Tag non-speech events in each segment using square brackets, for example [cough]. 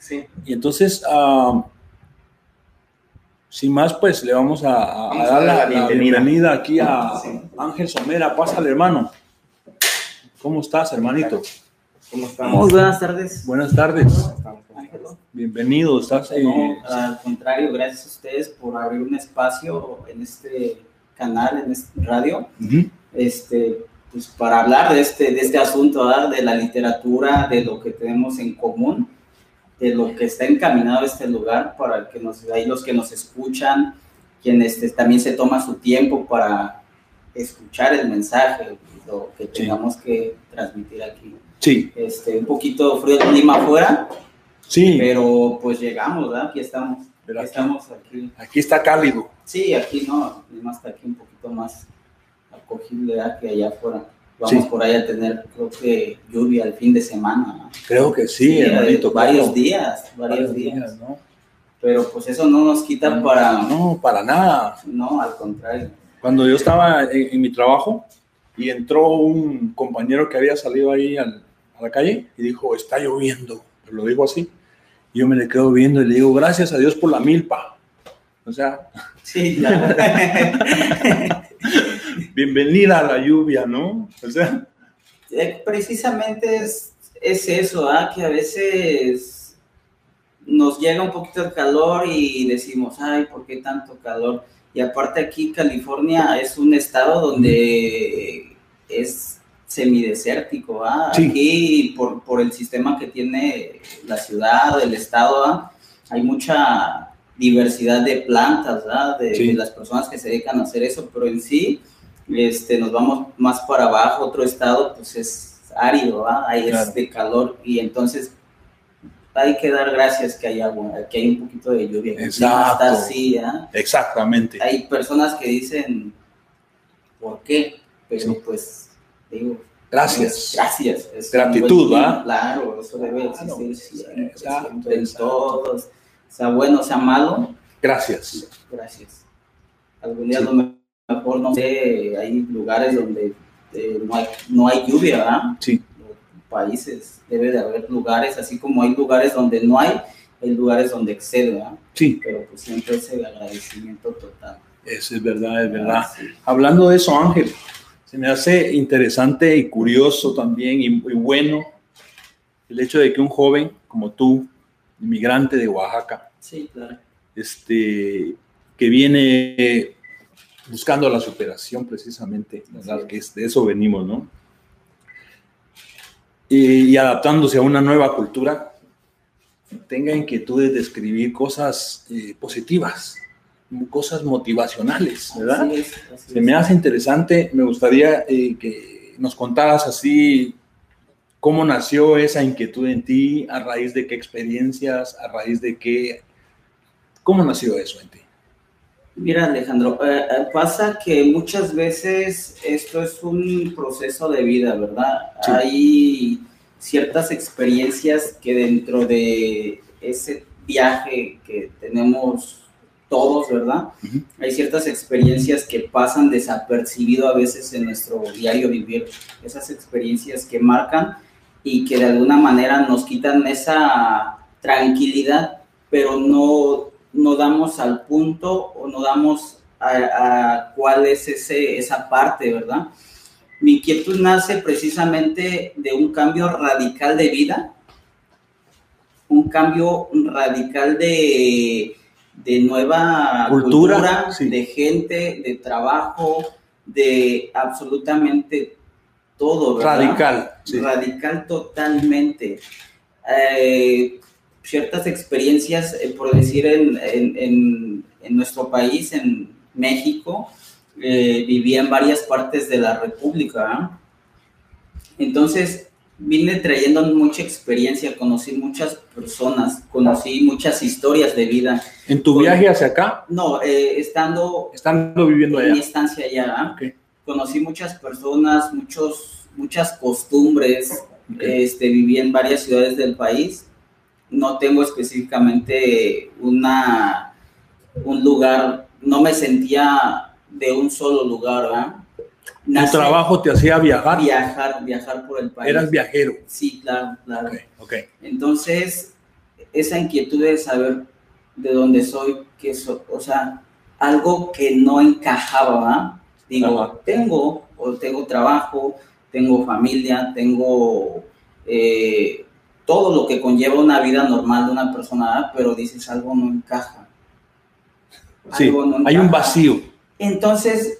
Sí. Y entonces, ah, sin más, pues le vamos a, a- a Vamos a dar la, dar la la bienvenida. bienvenida aquí a Sí. Ángel Somera. Pásale, hermano. ¿Cómo estás, hermanito? ¿Cómo estamos? Muy buenas tardes. Buenas tardes. Bienvenido. Estás eh, No, al contrario, gracias a ustedes por abrir un espacio en este canal, en este radio, este, pues para hablar de este, de este asunto, ¿verdad? de la literatura, de lo que tenemos en común, de lo que está encaminado este lugar, para que nos, ahí los que nos escuchan, quienes este, también se toma su tiempo para escuchar el mensaje, lo que Sí. tengamos que transmitir aquí. Sí, Este, un poquito frío el clima afuera, sí. pero pues llegamos, ¿verdad? Aquí estamos. Pero aquí- estamos aquí. Aquí está cálido. Sí, aquí no, el clima está aquí un poquito más acogible ¿verdad? que allá afuera. Vamos Sí. por ahí a tener, creo que lluvia el fin de semana. ¿no? Creo que sí, eh, hermanito. varios claro. días, varios días. días, ¿no? Pero pues eso no nos quita para. No, No, para nada. al contrario. Cuando yo estaba en, en mi trabajo y entró un compañero que había salido ahí al- a la calle y dijo, está lloviendo, pero lo dijo así. Y yo me le quedo viendo y le digo, gracias a Dios por la milpa. O sea, Sí, claro. [laughs] bienvenida a la lluvia, ¿no? O sea, Eh, Precisamente es, es eso, ¿ah? que a veces nos llega un poquito el calor y decimos, ay, ¿por qué tanto calor? Y aparte aquí California es un estado donde es semidesértico, ¿ah? Sí. aquí por, por el sistema que tiene la ciudad, el estado, ¿ah? hay mucha diversidad de plantas, ¿ah? de, Sí. de las personas que se dedican a hacer eso, pero en sí este, nos vamos más para abajo, otro estado, pues es árido, ¿va? ahí Claro. es de calor y entonces hay que dar gracias que hay agua, que hay un poquito de lluvia, Exacto. está así, ¿ah? exactamente. Hay personas que dicen, ¿por qué? Pero Sí. pues, digo, Gracias. gracias. es Gratitud, clima, Claro, eso debe existir siempre, exacto, siempre, en todos, sea bueno, sea malo, Gracias. Gracias. Algún día a lo mejor, no sé, hay lugares donde eh, no, hay, no hay lluvia, ¿verdad? Sí, Países, debe de haber lugares, así como hay lugares donde no hay, hay lugares donde excede, ¿verdad? sí, Pero pues siempre ese agradecimiento total. eso es verdad, es verdad. Sí. Hablando de eso, Ángel, se me hace interesante y curioso también y, y bueno el hecho de que un joven como tú, inmigrante de Oaxaca, Sí, claro. este, que viene buscando la superación precisamente, ¿verdad? Que es- de eso venimos, ¿no? Y, y adaptándose a una nueva cultura, tenga inquietudes de escribir cosas eh, positivas, cosas motivacionales, ¿verdad? Así es, así Se me hace interesante, me gustaría eh, que nos contaras así cómo nació esa inquietud en ti, a raíz de qué experiencias, a raíz de qué, cómo nació eso en ti. Mira, Alejandro, eh, eh, pasa que muchas veces esto es un proceso de vida, ¿verdad? Sí. Hay ciertas experiencias que dentro de ese viaje que tenemos todos, ¿verdad? Hay ciertas experiencias que pasan desapercibido a veces en nuestro diario vivir, esas experiencias que marcan y que de alguna manera nos quitan esa tranquilidad, pero no, no damos al punto o no damos a, a cuál es ese, esa parte, ¿verdad? Mi inquietud nace precisamente de un cambio radical de vida, un cambio radical de, de nueva Cultura, cultura, sí. de gente, de trabajo, de absolutamente todo, ¿verdad? Radical. sí. Radical totalmente. Eh, ciertas experiencias, eh, por decir, en, en- en- en nuestro país, en México, eh, vivía en varias partes de la República. ¿ah? Entonces, vine trayendo mucha experiencia, conocí muchas personas, conocí muchas historias de vida. En tu viaje hacia acá, No, eh, estando estando viviendo en mi allá. estancia allá, ¿ah? Conocí muchas personas, muchos, muchas costumbres, Ok. este, viví en varias ciudades del país. No tengo específicamente una, un lugar, no me sentía de un solo lugar, ¿verdad? Tu Nace- trabajo te hacía viajar, Viajar, viajar por el país. eras viajero. Sí, claro, claro. Ok, ok. Entonces, esa inquietud de saber de dónde soy, que eso, o sea, algo que no encajaba, digo, tengo, o tengo trabajo, tengo familia, tengo eh, todo lo que conlleva una vida normal de una persona, pero dices algo no encaja. Sí, hay un vacío. Entonces,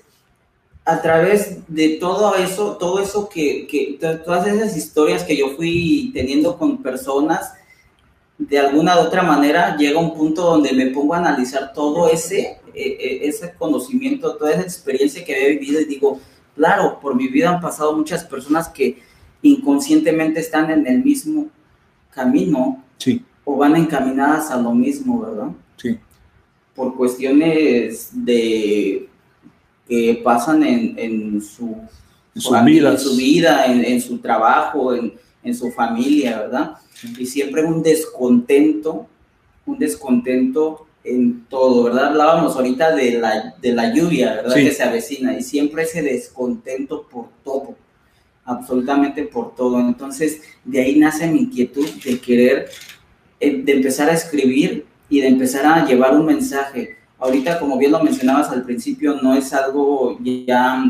a través de todo eso, todo eso que, que, todas esas historias que yo fui teniendo con personas, de alguna u otra manera llega un punto donde me pongo a analizar todo ese, e, e, ese conocimiento, toda esa experiencia que había vivido y digo, claro, por mi vida han pasado muchas personas que inconscientemente están en el mismo camino sí. o van encaminadas a lo mismo, ¿verdad? Sí. Por cuestiones de que pasan en, en su, en su, vida, en su vida, en, su trabajo, en, en, su familia, ¿verdad? Y siempre un descontento, un descontento en todo, ¿verdad? Hablábamos ahorita de la, de la lluvia, ¿verdad? Que se avecina y siempre ese descontento por todo, absolutamente por todo. Entonces, de ahí nace mi inquietud de querer, eh, de empezar a escribir y de empezar a llevar un mensaje ahorita, como bien lo mencionabas al principio, no es algo ya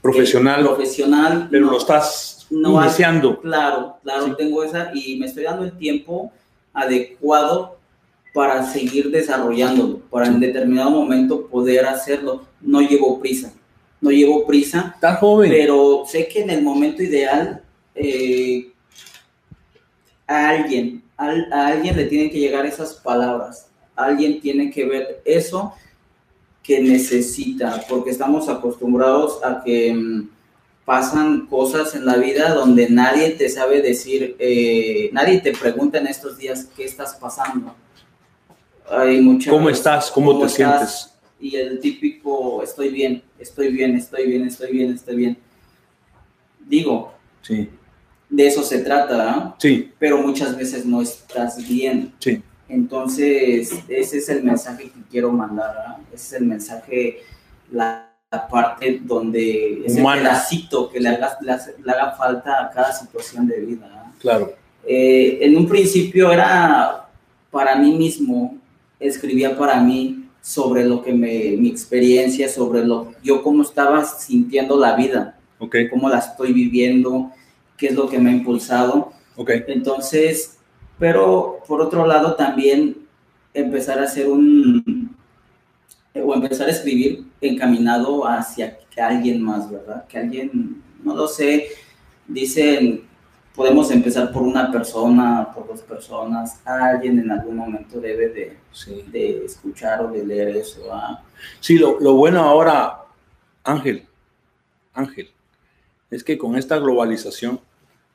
profesional, profesional pero lo estás iniciando. claro, claro, tengo esa y me estoy dando el tiempo adecuado para seguir desarrollándolo, para en determinado momento poder hacerlo. No llevo prisa, no llevo prisa. Está joven. Pero sé que en el momento ideal eh, a alguien, a alguien le tienen que llegar esas palabras alguien tiene que ver eso que necesita, porque estamos acostumbrados a que mm, pasan cosas en la vida donde nadie te sabe decir, eh, nadie te pregunta en estos días qué estás pasando. Hay ¿Cómo estás? ¿Cómo, te sientes? Y el típico, estoy bien, estoy bien, estoy bien, estoy bien, estoy bien. Digo, sí. de eso se trata, Sí. Pero muchas veces no estás bien. Sí. Entonces, ese es el mensaje que quiero mandar, ese es el mensaje, la, parte donde es el pedacito que le haga, le, haga, falta a cada situación de vida. Claro. Eh, en un principio era para mí mismo, escribía para mí sobre lo que me, mi experiencia, sobre lo, yo cómo estaba sintiendo la vida, okay. cómo la estoy viviendo, qué es lo que me ha impulsado. Okay. Entonces, pero por otro lado también empezar a hacer un, o empezar a escribir encaminado hacia alguien más, ¿verdad? Que alguien, no lo sé, dicen, podemos empezar por una persona, por dos personas, alguien en algún momento debe de, de escuchar o de leer eso. Sí, lo, lo bueno ahora, Ángel, Ángel, es que con esta globalización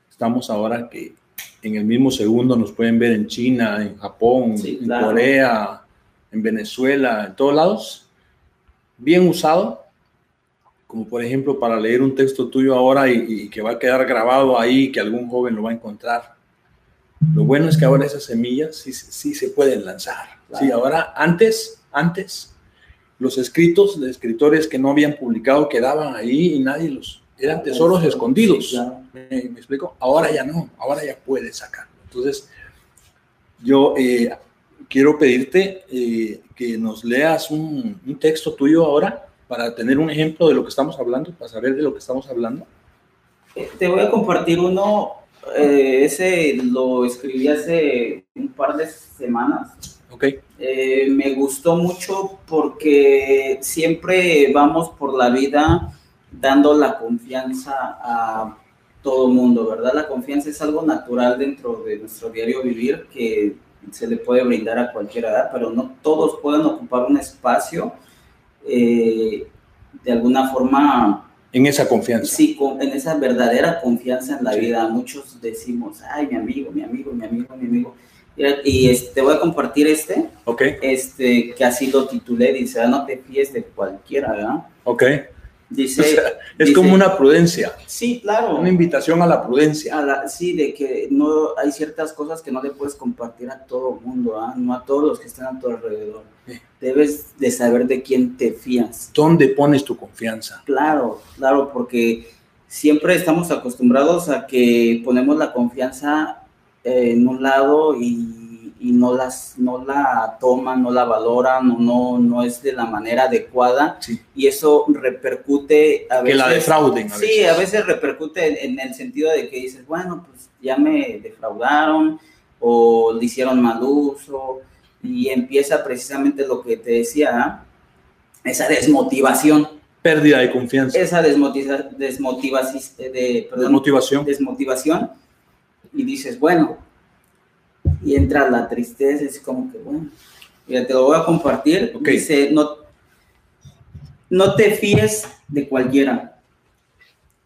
estamos ahora que en el mismo segundo nos pueden ver en China, en Japón, en Corea, en Venezuela, en todos lados. Bien usado, como por ejemplo para leer un texto tuyo ahora y, que va a quedar grabado ahí, que algún joven lo va a encontrar. Lo bueno es que ahora esas semillas sí, sí se pueden lanzar. Sí, ahora antes, antes, los escritos de escritores que no habían publicado quedaban ahí y nadie los, eran tesoros escondidos. ¿Me, explico? Ahora ya no, ahora ya puedes sacarlo. Entonces, yo eh, quiero pedirte eh, que nos leas un, texto tuyo ahora para tener un ejemplo de lo que estamos hablando, para saber de lo que estamos hablando. Eh, te voy a compartir uno, ese lo escribí hace un par de semanas. Ok. me gustó mucho porque siempre vamos por la vida dando la confianza a todo mundo, ¿verdad? La confianza es algo natural dentro de nuestro diario vivir que se le puede brindar a cualquier edad, pero no todos pueden ocupar un espacio eh, de alguna forma. En esa confianza. Sí, en esa verdadera confianza en la vida. Muchos decimos, ay, mi amigo, mi amigo, mi amigo, mi amigo. Y, este, te voy a compartir este, okay. este que así lo titulé, dice, no te fíes de cualquiera, ¿verdad? Ok. Dice, es como una prudencia. Sí, claro. Una invitación a la prudencia. A sí, de que no hay ciertas cosas que no le puedes compartir a todo el mundo, ¿ah? no a todos los que están a tu alrededor. Debes de saber de quién te fías. ¿Dónde pones tu confianza? Claro, claro, porque siempre estamos acostumbrados a que ponemos la confianza en un lado y, y no, las, no la toman, no la valoran o no, no es de la manera adecuada y eso repercute a veces. Que la defrauden. A sí, a veces repercute en, el sentido de que dices, bueno, pues ya me defraudaron o le hicieron mal uso y empieza precisamente lo que te decía, ¿ah? esa desmotivación. Pérdida de confianza. Esa desmotiva, desmotivación, de, desmotivación. desmotivación. Y dices, bueno, y entra la tristeza, es como que, bueno, ya te lo voy a compartir. Dice, no, no te fíes de cualquiera.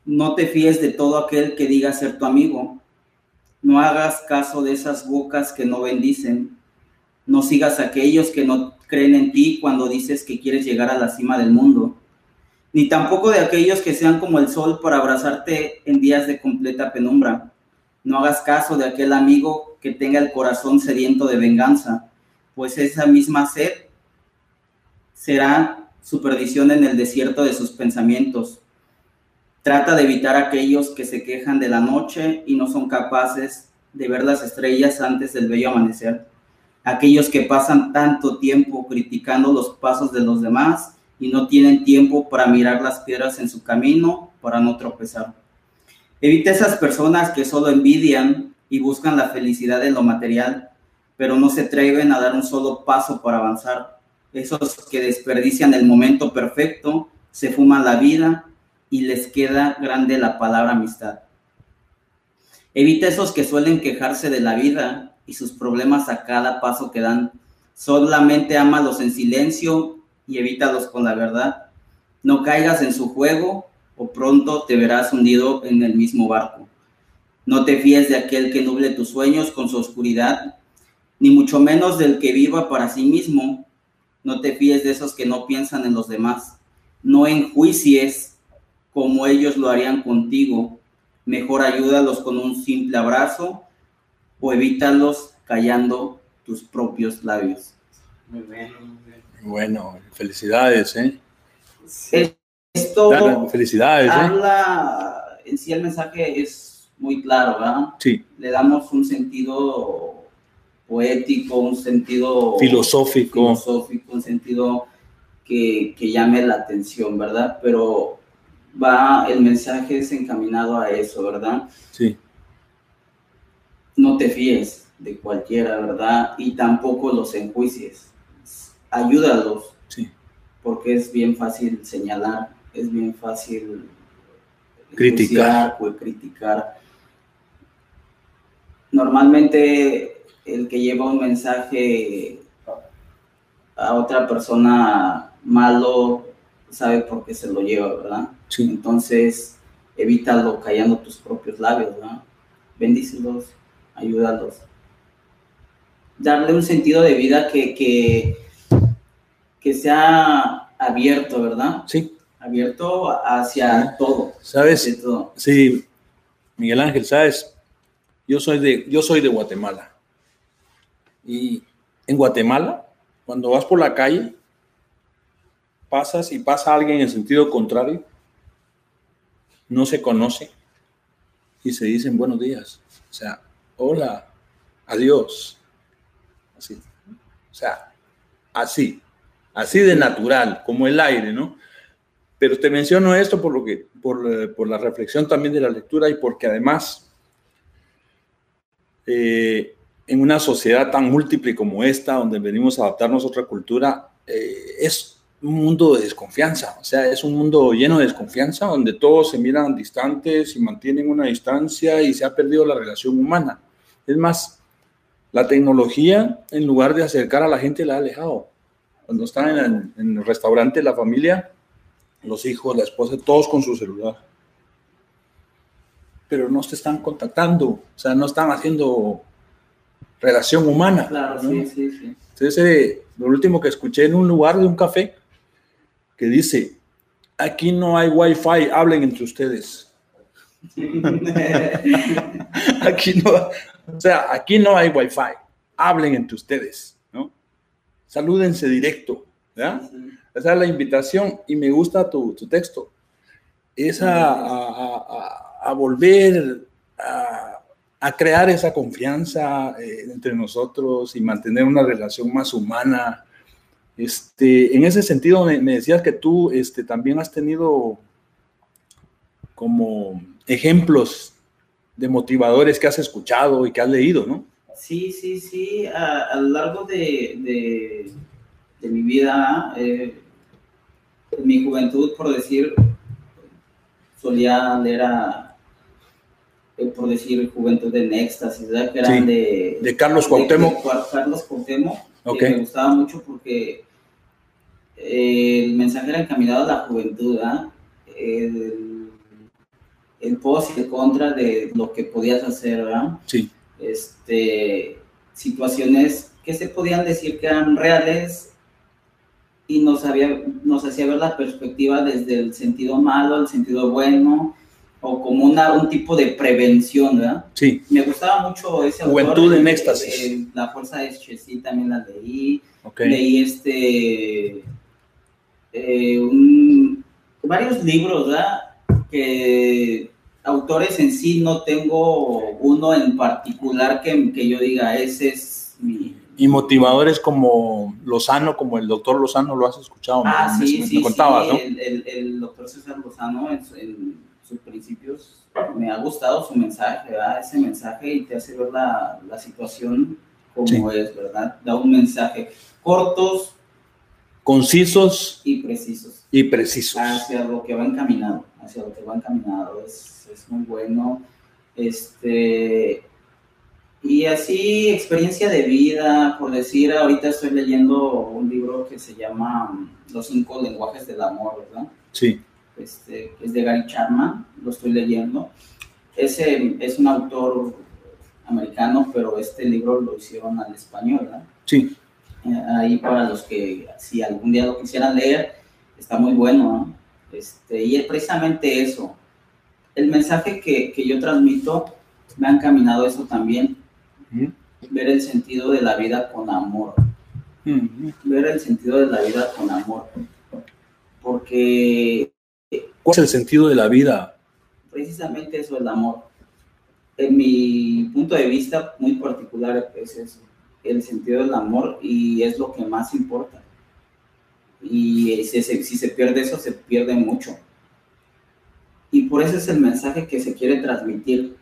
No te fíes de todo aquel que diga ser tu amigo. No hagas caso de esas bocas que no bendicen. No sigas a aquellos que no creen en ti cuando dices que quieres llegar a la cima del mundo. Ni tampoco de aquellos que sean como el sol para abrazarte en días de completa penumbra. No hagas caso de aquel amigo que tenga el corazón sediento de venganza, pues esa misma sed será su perdición en el desierto de sus pensamientos. Trata de evitar aquellos que se quejan de la noche y no son capaces de ver las estrellas antes del bello amanecer. Aquellos que pasan tanto tiempo criticando los pasos de los demás y no tienen tiempo para mirar las piedras en su camino para no tropezar. Evita esas personas que solo envidian y buscan la felicidad en lo material, pero no se atreven a dar un solo paso para avanzar. Esos que desperdician el momento perfecto, se fuman la vida y les queda grande la palabra amistad. Evita esos que suelen quejarse de la vida y sus problemas a cada paso que dan. Solamente ámalos en silencio y evítalos con la verdad. No caigas en su juego o pronto te verás hundido en el mismo barco. No te fíes de aquel que nuble tus sueños con su oscuridad, ni mucho menos del que viva para sí mismo. No te fíes de esos que no piensan en los demás. No enjuicies como ellos lo harían contigo. Mejor ayúdalos con un simple abrazo o evítalos callando tus propios labios. Muy bueno, bueno. felicidades, ¿eh? Esto felicidades, ¿eh? habla, en sí el mensaje es muy claro, ¿verdad? Sí. Le damos un sentido poético, un sentido filosófico, filosófico un sentido que, que llame la atención, ¿verdad? Pero va, el mensaje es encaminado a eso, ¿verdad? Sí. No te fíes de cualquiera, ¿verdad? Y tampoco los enjuicies. Ayúdalos. Sí. Porque es bien fácil señalar es bien fácil criticar. O criticar. Normalmente el que lleva un mensaje a otra persona malo sabe por qué se lo lleva, ¿verdad? Sí. Entonces, evítalo callando tus propios labios, ¿verdad? Bendícelos, ayúdalos. Darle un sentido de vida que, que, que sea abierto, ¿verdad? Sí abierto hacia todo. ¿Sabes? Sí, Miguel Ángel, ¿sabes? Yo soy, de, yo soy de Guatemala. Y en Guatemala, cuando vas por la calle, pasas y pasa alguien en sentido contrario, no se conoce y se dicen buenos días. O sea, hola, adiós. Así. O sea, así, así de natural, como el aire, ¿no? Pero te menciono esto por, lo que, por, por la reflexión también de la lectura y porque además eh, en una sociedad tan múltiple como esta, donde venimos a adaptarnos a otra cultura, eh, es un mundo de desconfianza, o sea, es un mundo lleno de desconfianza, donde todos se miran distantes y mantienen una distancia y se ha perdido la relación humana. Es más, la tecnología, en lugar de acercar a la gente, la ha alejado. Cuando están en en el restaurante, la familia, los hijos, la esposa, todos con su celular. Pero no se están contactando, o sea, no están haciendo relación humana. Claro, sí, sí, sí. Entonces, eh, lo último que escuché en un lugar de un café, que dice, aquí no hay wifi, hablen entre ustedes. [laughs] aquí no, o sea, aquí no hay wifi, hablen entre ustedes, ¿no? Salúdense directo, ¿verdad? Esa es la invitación y me gusta tu, tu texto. Es a, a, a, volver a crear esa confianza eh, entre nosotros y mantener una relación más humana. Este, en ese sentido, me, decías que tú este, también has tenido como ejemplos de motivadores que has escuchado y que has leído, ¿no? Sí, sí, sí. A, lo largo de, de, mi vida, eh, en mi juventud, por decir, solía leer a eh, por decir Juventud en Éxtasis, ¿verdad? Que eran de, de Carlos Cuauhtémoc. Carlos Cuauhtémoc, que me gustaba mucho porque eh, el mensaje era encaminado a la juventud, ¿verdad? El, el post y el contra de lo que podías hacer, ¿verdad? Sí. Este, situaciones que se podían decir que eran reales y nos, había, nos hacía ver la perspectiva desde el sentido malo al sentido bueno, o como una, un tipo de prevención, ¿verdad? Sí. Me gustaba mucho ese Juventud en éxtasis. Eh, la fuerza de sí, también la leí. Leí este, eh, varios libros, ¿verdad? Que autores en sí no tengo uno en particular que, que yo diga, ese es mi... Y motivadores como Lozano, como el doctor Lozano, lo has escuchado. Ah, sí, sí, contabas, ¿no? El, el, doctor César Lozano en sus principios, me ha gustado su mensaje, ¿verdad? Ese mensaje y te hace ver la, la situación como es, ¿verdad? Da un mensaje cortos, concisos y precisos. Y precisos. Hacia lo que va encaminado, hacia lo que va encaminado. Es, es muy bueno. Este, y así, experiencia de vida, por decir, ahorita estoy leyendo un libro que se llama Los cinco lenguajes del amor, ¿verdad? Sí este, es de Gary Chapman, lo estoy leyendo. Ese es un autor americano, pero este libro lo hicieron al español, ¿verdad? Sí. Eh, ahí para los que, si algún día lo quisieran leer, está muy bueno, Este, y es precisamente eso. El mensaje que, que yo transmito me ha encaminado eso también. Ver el sentido de la vida con amor. Ver el sentido de la vida con amor. Porque ¿Cuál es el sentido de la vida? Precisamente eso, el amor. En mi punto de vista muy particular es eso, el sentido del amor y es lo que más importa. Y si se, si se pierde eso, se pierde mucho. Y por eso es el mensaje que se quiere transmitir,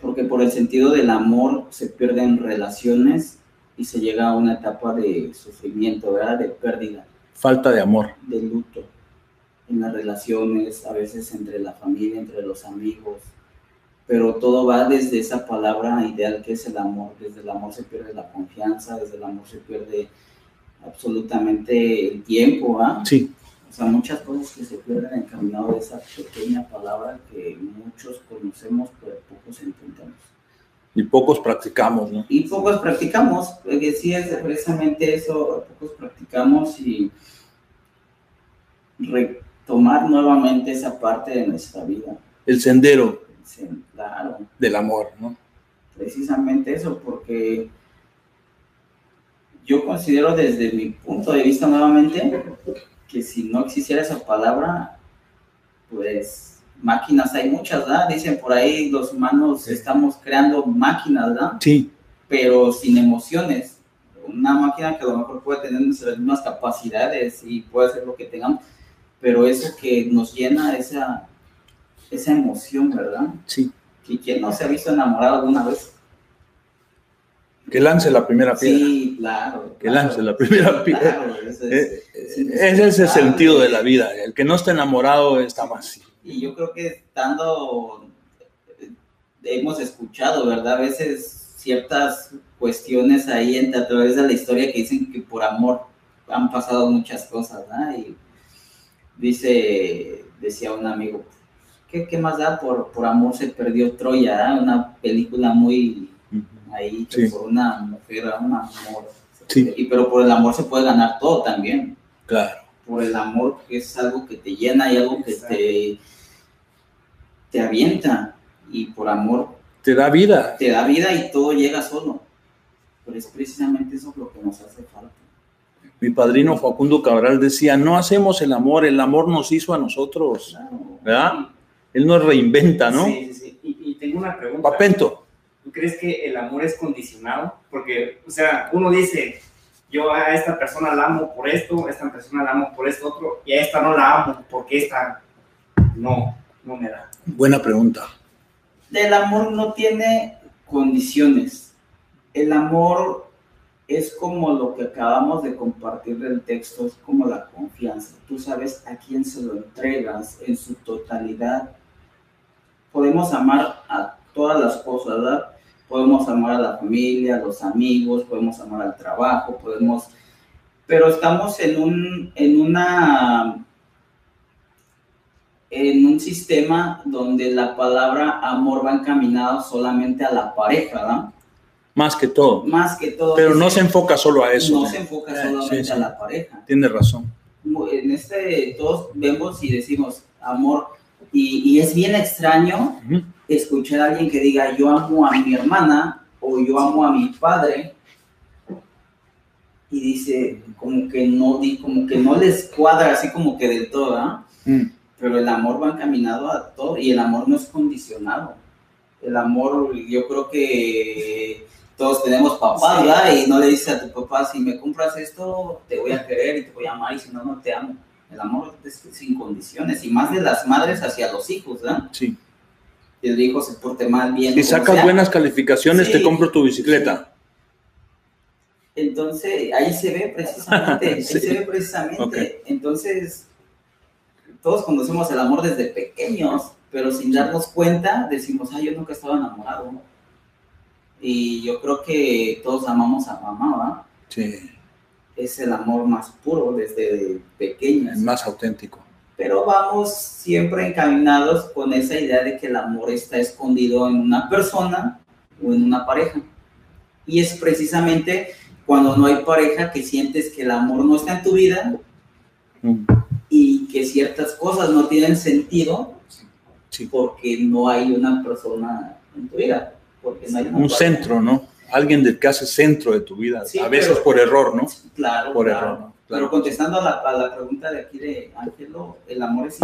porque por el sentido del amor se pierden relaciones y se llega a una etapa de sufrimiento, ¿verdad? De pérdida. Falta de amor. De luto en las relaciones, a veces entre la familia, entre los amigos, pero todo va desde esa palabra ideal que es el amor. Desde el amor se pierde la confianza, desde el amor se pierde absolutamente el tiempo, ¿ah? Sí. O sea, muchas cosas que se pierden encaminado de esa pequeña palabra que muchos conocemos, pero pocos entendemos. Y pocos practicamos, ¿no? Y pocos practicamos, porque sí es precisamente eso, pocos practicamos y tomar nuevamente esa parte de nuestra vida. El sendero claro. del amor, ¿no? Precisamente eso, porque yo considero desde mi punto de vista nuevamente que si no existiera esa palabra, pues máquinas hay muchas, ¿verdad? Dicen por ahí los humanos estamos creando máquinas, ¿verdad? Sí. Pero sin emociones. Una máquina que a lo mejor puede tener nuestras mismas capacidades y puede hacer lo que tengamos, pero eso que nos llena esa, esa emoción, ¿verdad? Sí. ¿Y quién no se ha visto enamorado alguna vez? Que lance la primera piedra. Sí, claro. Que lance la primera piedra. Claro, ese es, ese es el sentido de la vida. El que no está enamorado está vacío. Y yo creo que estando, hemos escuchado, ¿verdad? A veces ciertas cuestiones ahí a través de la historia que dicen que por amor han pasado muchas cosas, ¿verdad? Y dice, decía un amigo, ¿qué, qué más da? Por, por amor se perdió Troya, una película muy ahí por una mujer, un amor. Sí. Y, pero por el amor se puede ganar todo también. Claro. Por el amor que es algo que te llena y algo que te, te avienta. Y por amor. Te da vida. Te da vida y todo llega solo. Pero es precisamente eso lo que nos hace falta mi padrino Facundo Cabral decía, no hacemos el amor, el amor nos hizo a nosotros, ¿verdad? Él nos reinventa, ¿no? Sí, sí, sí. Y, tengo una pregunta. Papento. crees que el amor es condicionado? Porque, o sea, uno dice, yo a esta persona la amo por esto, a esta persona la amo por esto otro, y a esta no la amo porque esta no, no me da. Buena pregunta. El amor no tiene condiciones. El amor es como lo que acabamos de compartir del texto, es como la confianza. Tú sabes a quién se lo entregas en su totalidad. Podemos amar a todas las cosas, ¿verdad? Podemos amar a la familia, a los amigos, podemos amar al trabajo, podemos... Pero estamos en un, en una en un sistema donde la palabra amor va encaminado solamente a la pareja, ¿verdad? Más que todo. Más que todo. Pero no se enfoca solo a eso. No se enfoca solamente a la pareja. Tiene razón. En este, todos vemos y decimos amor, y, es bien extraño escuchar a alguien que diga yo amo a mi hermana o yo amo a mi padre y dice como que no como que no les cuadra así como que del todo ¿ah? pero el amor va encaminado a todo y el amor no es condicionado el amor yo creo que todos tenemos papás, ¿verdad? Y no le dices a tu papá, si me compras esto, te voy a querer y te voy a amar, y si no, no te amo. El amor es sin condiciones, y más de las madres hacia los hijos, ¿verdad? Sí. El hijo se porte mal bien. Si sacas buenas calificaciones, te compro tu bicicleta. Entonces, ahí se ve precisamente, [laughs] ahí se ve precisamente. Entonces, todos conocemos el amor desde pequeños, pero sin darnos cuenta, decimos, ay, yo nunca estaba enamorado. Y yo creo que todos amamos a mamá, ¿verdad? Sí. Es el amor más puro desde pequeños. El más auténtico. Pero vamos siempre encaminados con esa idea de que el amor está escondido en una persona o en una pareja. Y es precisamente cuando no hay pareja que sientes que el amor no está en tu vida mm. y que ciertas cosas no tienen sentido porque no hay una persona en tu vida un centro, ¿no? Alguien del que hace centro de tu vida, a veces por error, ¿no? Claro, por error. Claro. Pero contestando a la, a la, pregunta de aquí de Ángelo, el amor es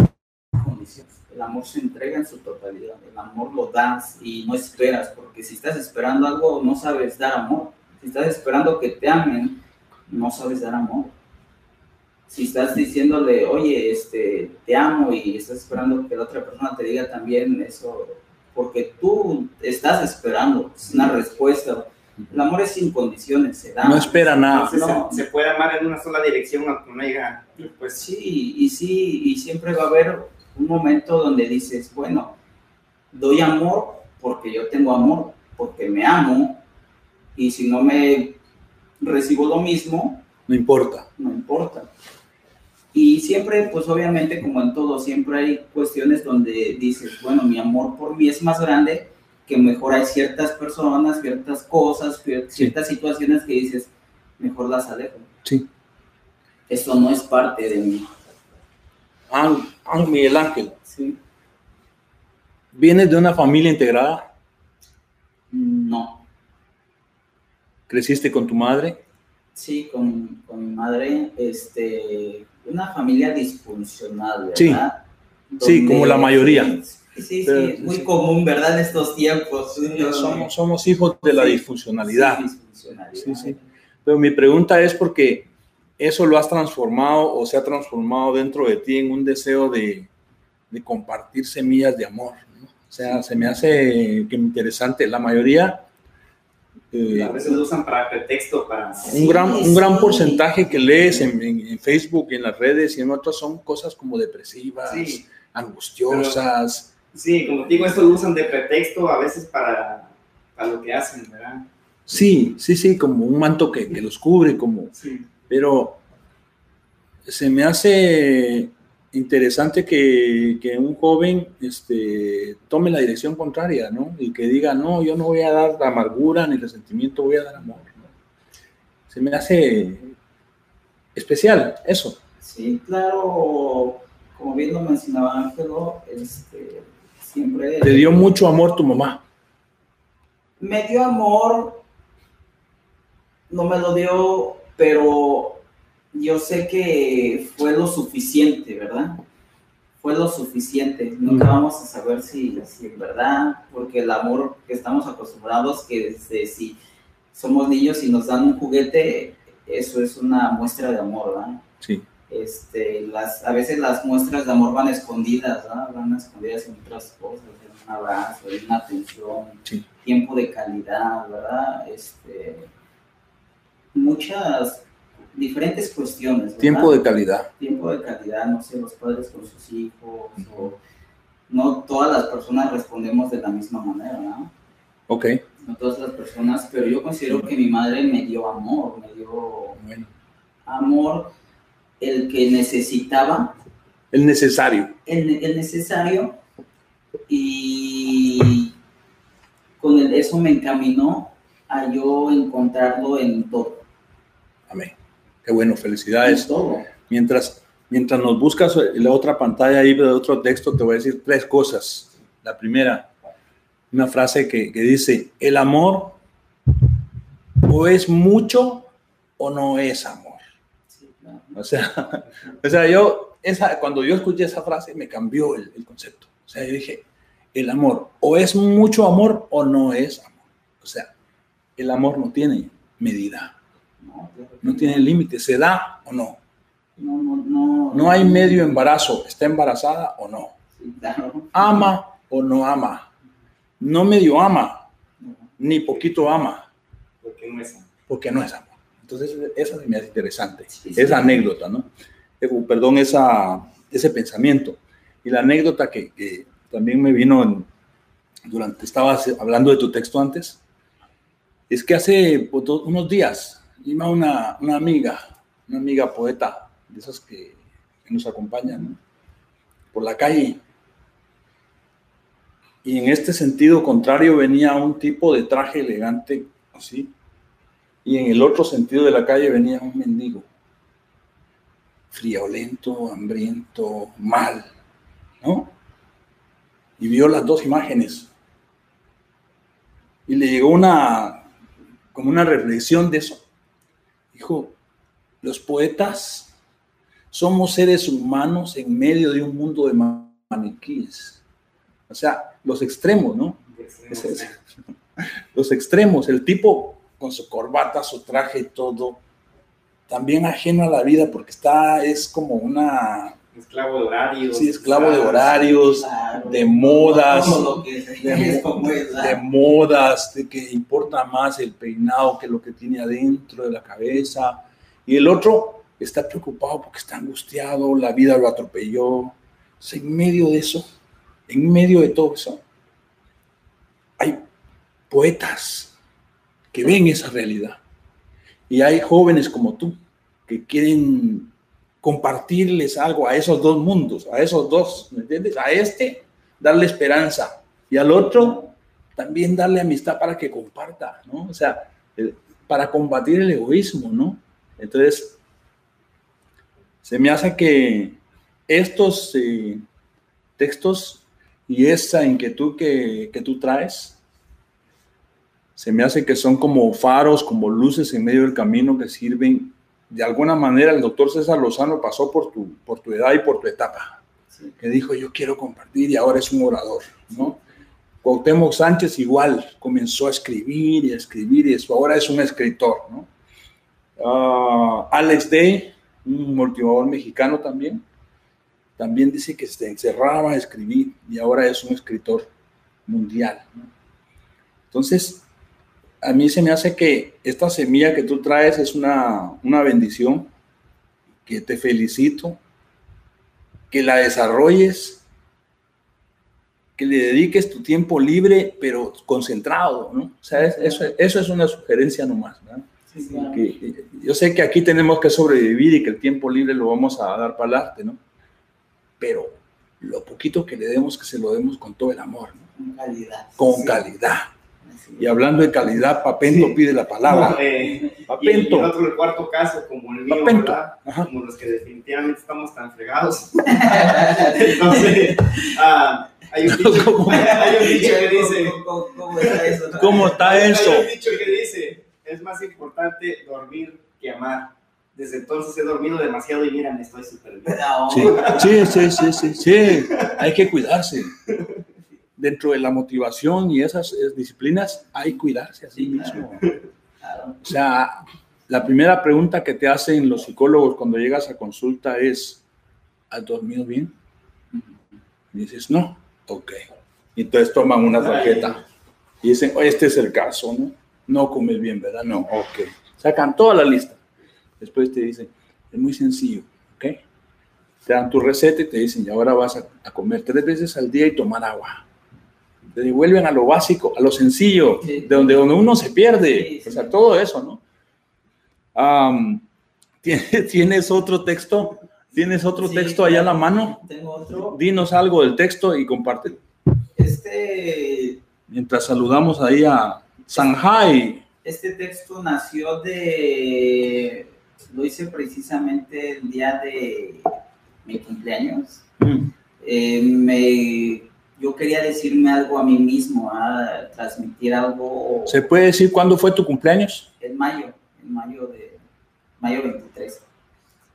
condiciones. El amor se entrega en su totalidad. El amor lo das y no esperas, porque si estás esperando algo, no sabes dar amor. Si estás esperando que te amen, no sabes dar amor. Si estás diciéndole, oye, este, te amo y estás esperando que la otra persona te diga también, eso porque tú estás esperando una respuesta. El amor es sin condiciones, se da. No espera nada. se, puede amar en una sola dirección, aunque no diga, pues sí, y sí, y siempre va a haber un momento donde dices, bueno, doy amor porque yo tengo amor, porque me amo, y si no me recibo lo mismo, no importa. No importa. Y siempre, pues obviamente, como en todo, siempre hay cuestiones donde dices, bueno, mi amor por mí es más grande, que mejor hay ciertas personas, ciertas cosas, ciertas situaciones que dices, mejor las alejo. Sí. Eso no es parte de mí. Ah, Miguel Ángel. Sí. ¿Vienes de una familia integrada? No. ¿Creciste con tu madre? Sí, con, con mi madre. Este, una familia disfuncional, ¿verdad? Sí, como la mayoría. Sí, sí, es muy común, ¿verdad? En estos tiempos. somos, somos, hijos de la disfuncionalidad. Sí, sí. Pero mi pregunta es porque eso lo has transformado o se ha transformado dentro de ti en un deseo de, de compartir semillas de amor. O sea, se me hace que interesante. La mayoría eh, a veces lo usan para pretexto, para... Un gran, un gran porcentaje que lees en, en, Facebook, en las redes y en otras son cosas como depresivas, angustiosas. sí, como digo, esto lo usan de pretexto a veces para, para, lo que hacen, ¿verdad? Sí, sí, sí, como un manto que, que los cubre, como... Pero se me hace interesante que, que, un joven este, tome la dirección contraria, ¿no? Y que diga, no, yo no voy a dar amargura ni resentimiento, voy a dar amor. Se me hace especial eso. Sí, claro, como bien lo mencionaba Ángelo, este, siempre... Te dio mucho amor tu mamá. Me dio amor, no me lo dio, pero yo sé que fue lo suficiente, ¿verdad? fue lo suficiente. Nunca vamos a saber si, si en verdad, porque el amor que estamos acostumbrados, que desde si somos niños y nos dan un juguete, eso es una muestra de amor, ¿verdad? Sí. Este, las, a veces las muestras de amor van escondidas, ¿verdad? Van escondidas en otras cosas, en un abrazo, en una atención, Sí. tiempo de calidad, ¿verdad? Este, muchas diferentes cuestiones. ¿verdad? Tiempo de calidad. tiempo de calidad, no sé, los padres con sus hijos, o no todas las personas respondemos de la misma manera, ¿no? Ok. No todas las personas, pero yo considero que mi madre me dio amor, me dio Bueno. amor, el que necesitaba, El necesario. el, el necesario, y con el- eso me encaminó a yo encontrarlo en todo. Qué bueno, En felicidades. todo. Mientras, mientras nos buscas en la otra pantalla ahí de otro texto, te voy a decir tres cosas. La primera, una frase que, que dice, el amor o es mucho o no es amor. O sea, [laughs] o sea yo, esa, cuando yo escuché esa frase me cambió el, el concepto. O sea, yo dije, el amor o es mucho amor o no es amor. O sea, el amor no tiene medida, No, tiene límite, se da o no. No, no, no. No hay medio embarazo, está embarazada o no. Ama o no ama. No medio ama, No. ni poquito ama, Porque no es porque no es amor. Entonces, esa se me hace interesante, Sí, sí. esa anécdota, ¿no? Eh, perdón, esa, ese pensamiento. Y la anécdota que, que también me vino en- durante, estabas hablando de tu texto antes, es que hace pues, unos días iba una, una amiga, una amiga poeta, de esas que, nos acompañan, por la calle. Y en este sentido contrario venía un tipo de traje elegante, así, y en el otro sentido de la calle venía un mendigo, friolento, hambriento, mal, ¿no? Y vio las dos imágenes. Y le llegó una, como una reflexión de eso. Dijo, los poetas somos seres humanos en medio de un mundo de ma- maniquíes. O sea, los extremos, ¿no? Es- [laughs] los extremos, el tipo con su corbata, su traje y todo, también ajeno a la vida porque está, es como una, Esclavo de horarios. sí, esclavo de horarios, Claro. de modas, Todo lo que de, es es, de modas, de que importa más el peinado que lo que tiene adentro de la cabeza. Y el otro está preocupado porque está angustiado, la vida lo atropelló. O sea, en medio de eso, en medio de todo eso, hay poetas que ven esa realidad. Y hay jóvenes como tú que quieren compartirles algo a esos dos mundos, a esos dos, ¿me entiendes? A este darle esperanza y al otro también darle amistad para que comparta, ¿no? O sea, para combatir el egoísmo, ¿no? Entonces, se me hace que estos eh, textos y esa inquietud que, que tú traes, se me hace que son como faros, como luces en medio del camino que sirven. De alguna manera, el doctor César Lozano pasó por tu, por tu edad y por tu etapa Sí. que dijo yo quiero compartir y ahora es un orador, ¿no? Cuauhtémoc Sánchez igual comenzó a escribir y a escribir y eso ahora es un escritor, ¿no? Ah, Alex Day, un motivador mexicano también, también dice que se encerraba a escribir y ahora es un escritor mundial, ¿no? Entonces, a mí se me hace que esta semilla que tú traes es una, una bendición, que te felicito, que la desarrolles, que le dediques tu tiempo libre, pero concentrado, ¿no? O sea, es- eso, eso es una sugerencia nomás, ¿verdad? Sí, claro. Que, yo sé que aquí tenemos que sobrevivir y que el tiempo libre lo vamos a dar para el arte, ¿no? Pero lo poquito que le demos, que se lo demos con todo el amor, ¿no? Con calidad. Con Sí. calidad. Y hablando de calidad, Papento Sí. pide la palabra. Eh, y, y Papento. otro, el cuarto caso, como el mío, Papento. ¿verdad? Ajá. Como los que definitivamente estamos tan fregados. [laughs] Entonces, ah, hay, un dicho, ¿Cómo? [laughs] [laughs] hay un dicho que dice, ¿Cómo, cómo- cómo está eso? ¿Cómo está eso? hay un dicho que dice, es más importante dormir que amar. Desde entonces he dormido demasiado y mira, me estoy súper bien. Sí, sí, sí, sí, sí. Hay que cuidarse. Dentro de la motivación y esas disciplinas, hay que cuidarse a sí mismo. O sea, la primera pregunta que te hacen los psicólogos cuando llegas a consulta es, ¿has dormido bien? Y dices, no, ok. Y entonces toman una tarjeta y dicen, "Oye, este es el caso, ¿no? No comes bien, ¿verdad? No, ok. Sacan toda la lista. Después te dicen, es muy sencillo, ¿ok? Te dan tu receta y te dicen, y ahora vas a, a comer tres veces al día y tomar agua. Te devuelven a lo básico, a lo sencillo, Sí. de donde, donde uno se pierde. Sí, sí. O sea, todo eso, ¿no? [laughs] ¿tienes, ¿Tienes otro texto? ¿Tienes otro texto allá a la mano? Tengo otro. Dinos algo del texto y compártelo. Este, Mientras saludamos ahí a Shanghai. este texto nació de. Lo hice precisamente el día de mi cumpleaños. Eh, me, yo quería decirme algo a mí mismo, a transmitir algo ¿Se puede decir cuándo fue tu cumpleaños? en mayo, en mayo de mayo 23.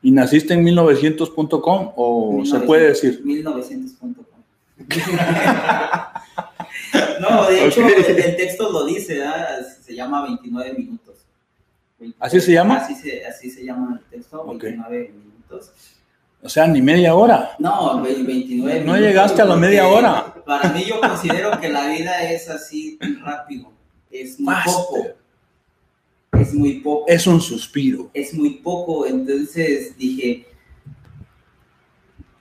¿Y naciste en 1900.com o se 1900, puede decir? 1900.com. [laughs] no, de hecho, Ok. el, texto lo dice, ¿ah? se llama 29 minutos. ¿Así se llama? Así se, así se llama el texto, Ok. 29 minutos. O sea, ni media hora. No, ve- 29 No llegaste a la media hora. Para mí yo considero que la vida es así rápido. Es muy poco. Es muy poco. Es un suspiro. es muy poco. Entonces dije,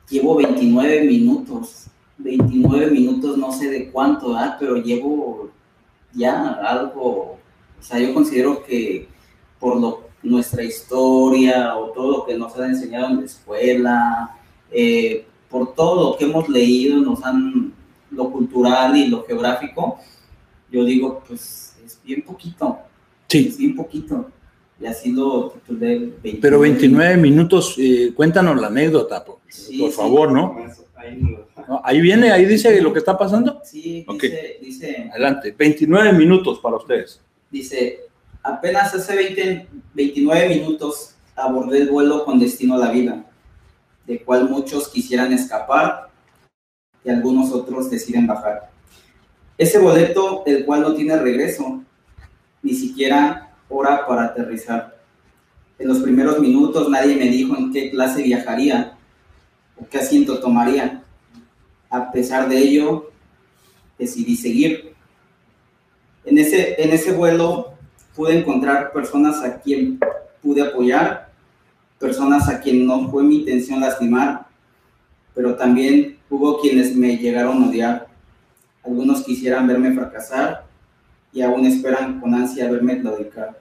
llevo 29 minutos. 29 minutos, no sé de cuánto, ¿ah? pero llevo ya algo. O sea, yo considero que por lo, nuestra historia o todo lo que nos han enseñado en la escuela, eh, por todo lo que hemos leído, nos han lo cultural y lo geográfico, yo digo, pues es bien poquito, Sí. es bien poquito. Y así lo titulé. 29 Pero 29 minutos, eh, cuéntanos la anécdota, por, Sí, por sí. favor, ¿no? Ahí lo- ¿No? Ahí viene, ahí dice lo que está pasando. Sí, dice, dice, Adelante, 29 minutos para ustedes. dice, apenas hace 20, 29 minutos abordé el vuelo con destino a la vida, de cual muchos quisieran escapar y algunos otros deciden bajar. Ese boleto, el cual no tiene regreso, ni siquiera hora para aterrizar. En los primeros minutos nadie me dijo en qué clase viajaría o qué asiento tomaría. A pesar de ello, decidí seguir. En ese, en ese vuelo pude encontrar personas a quien pude apoyar, personas a quien no fue mi intención lastimar, pero también hubo quienes me llegaron a odiar. Algunos quisieran verme fracasar y aún esperan con ansia verme claudicar.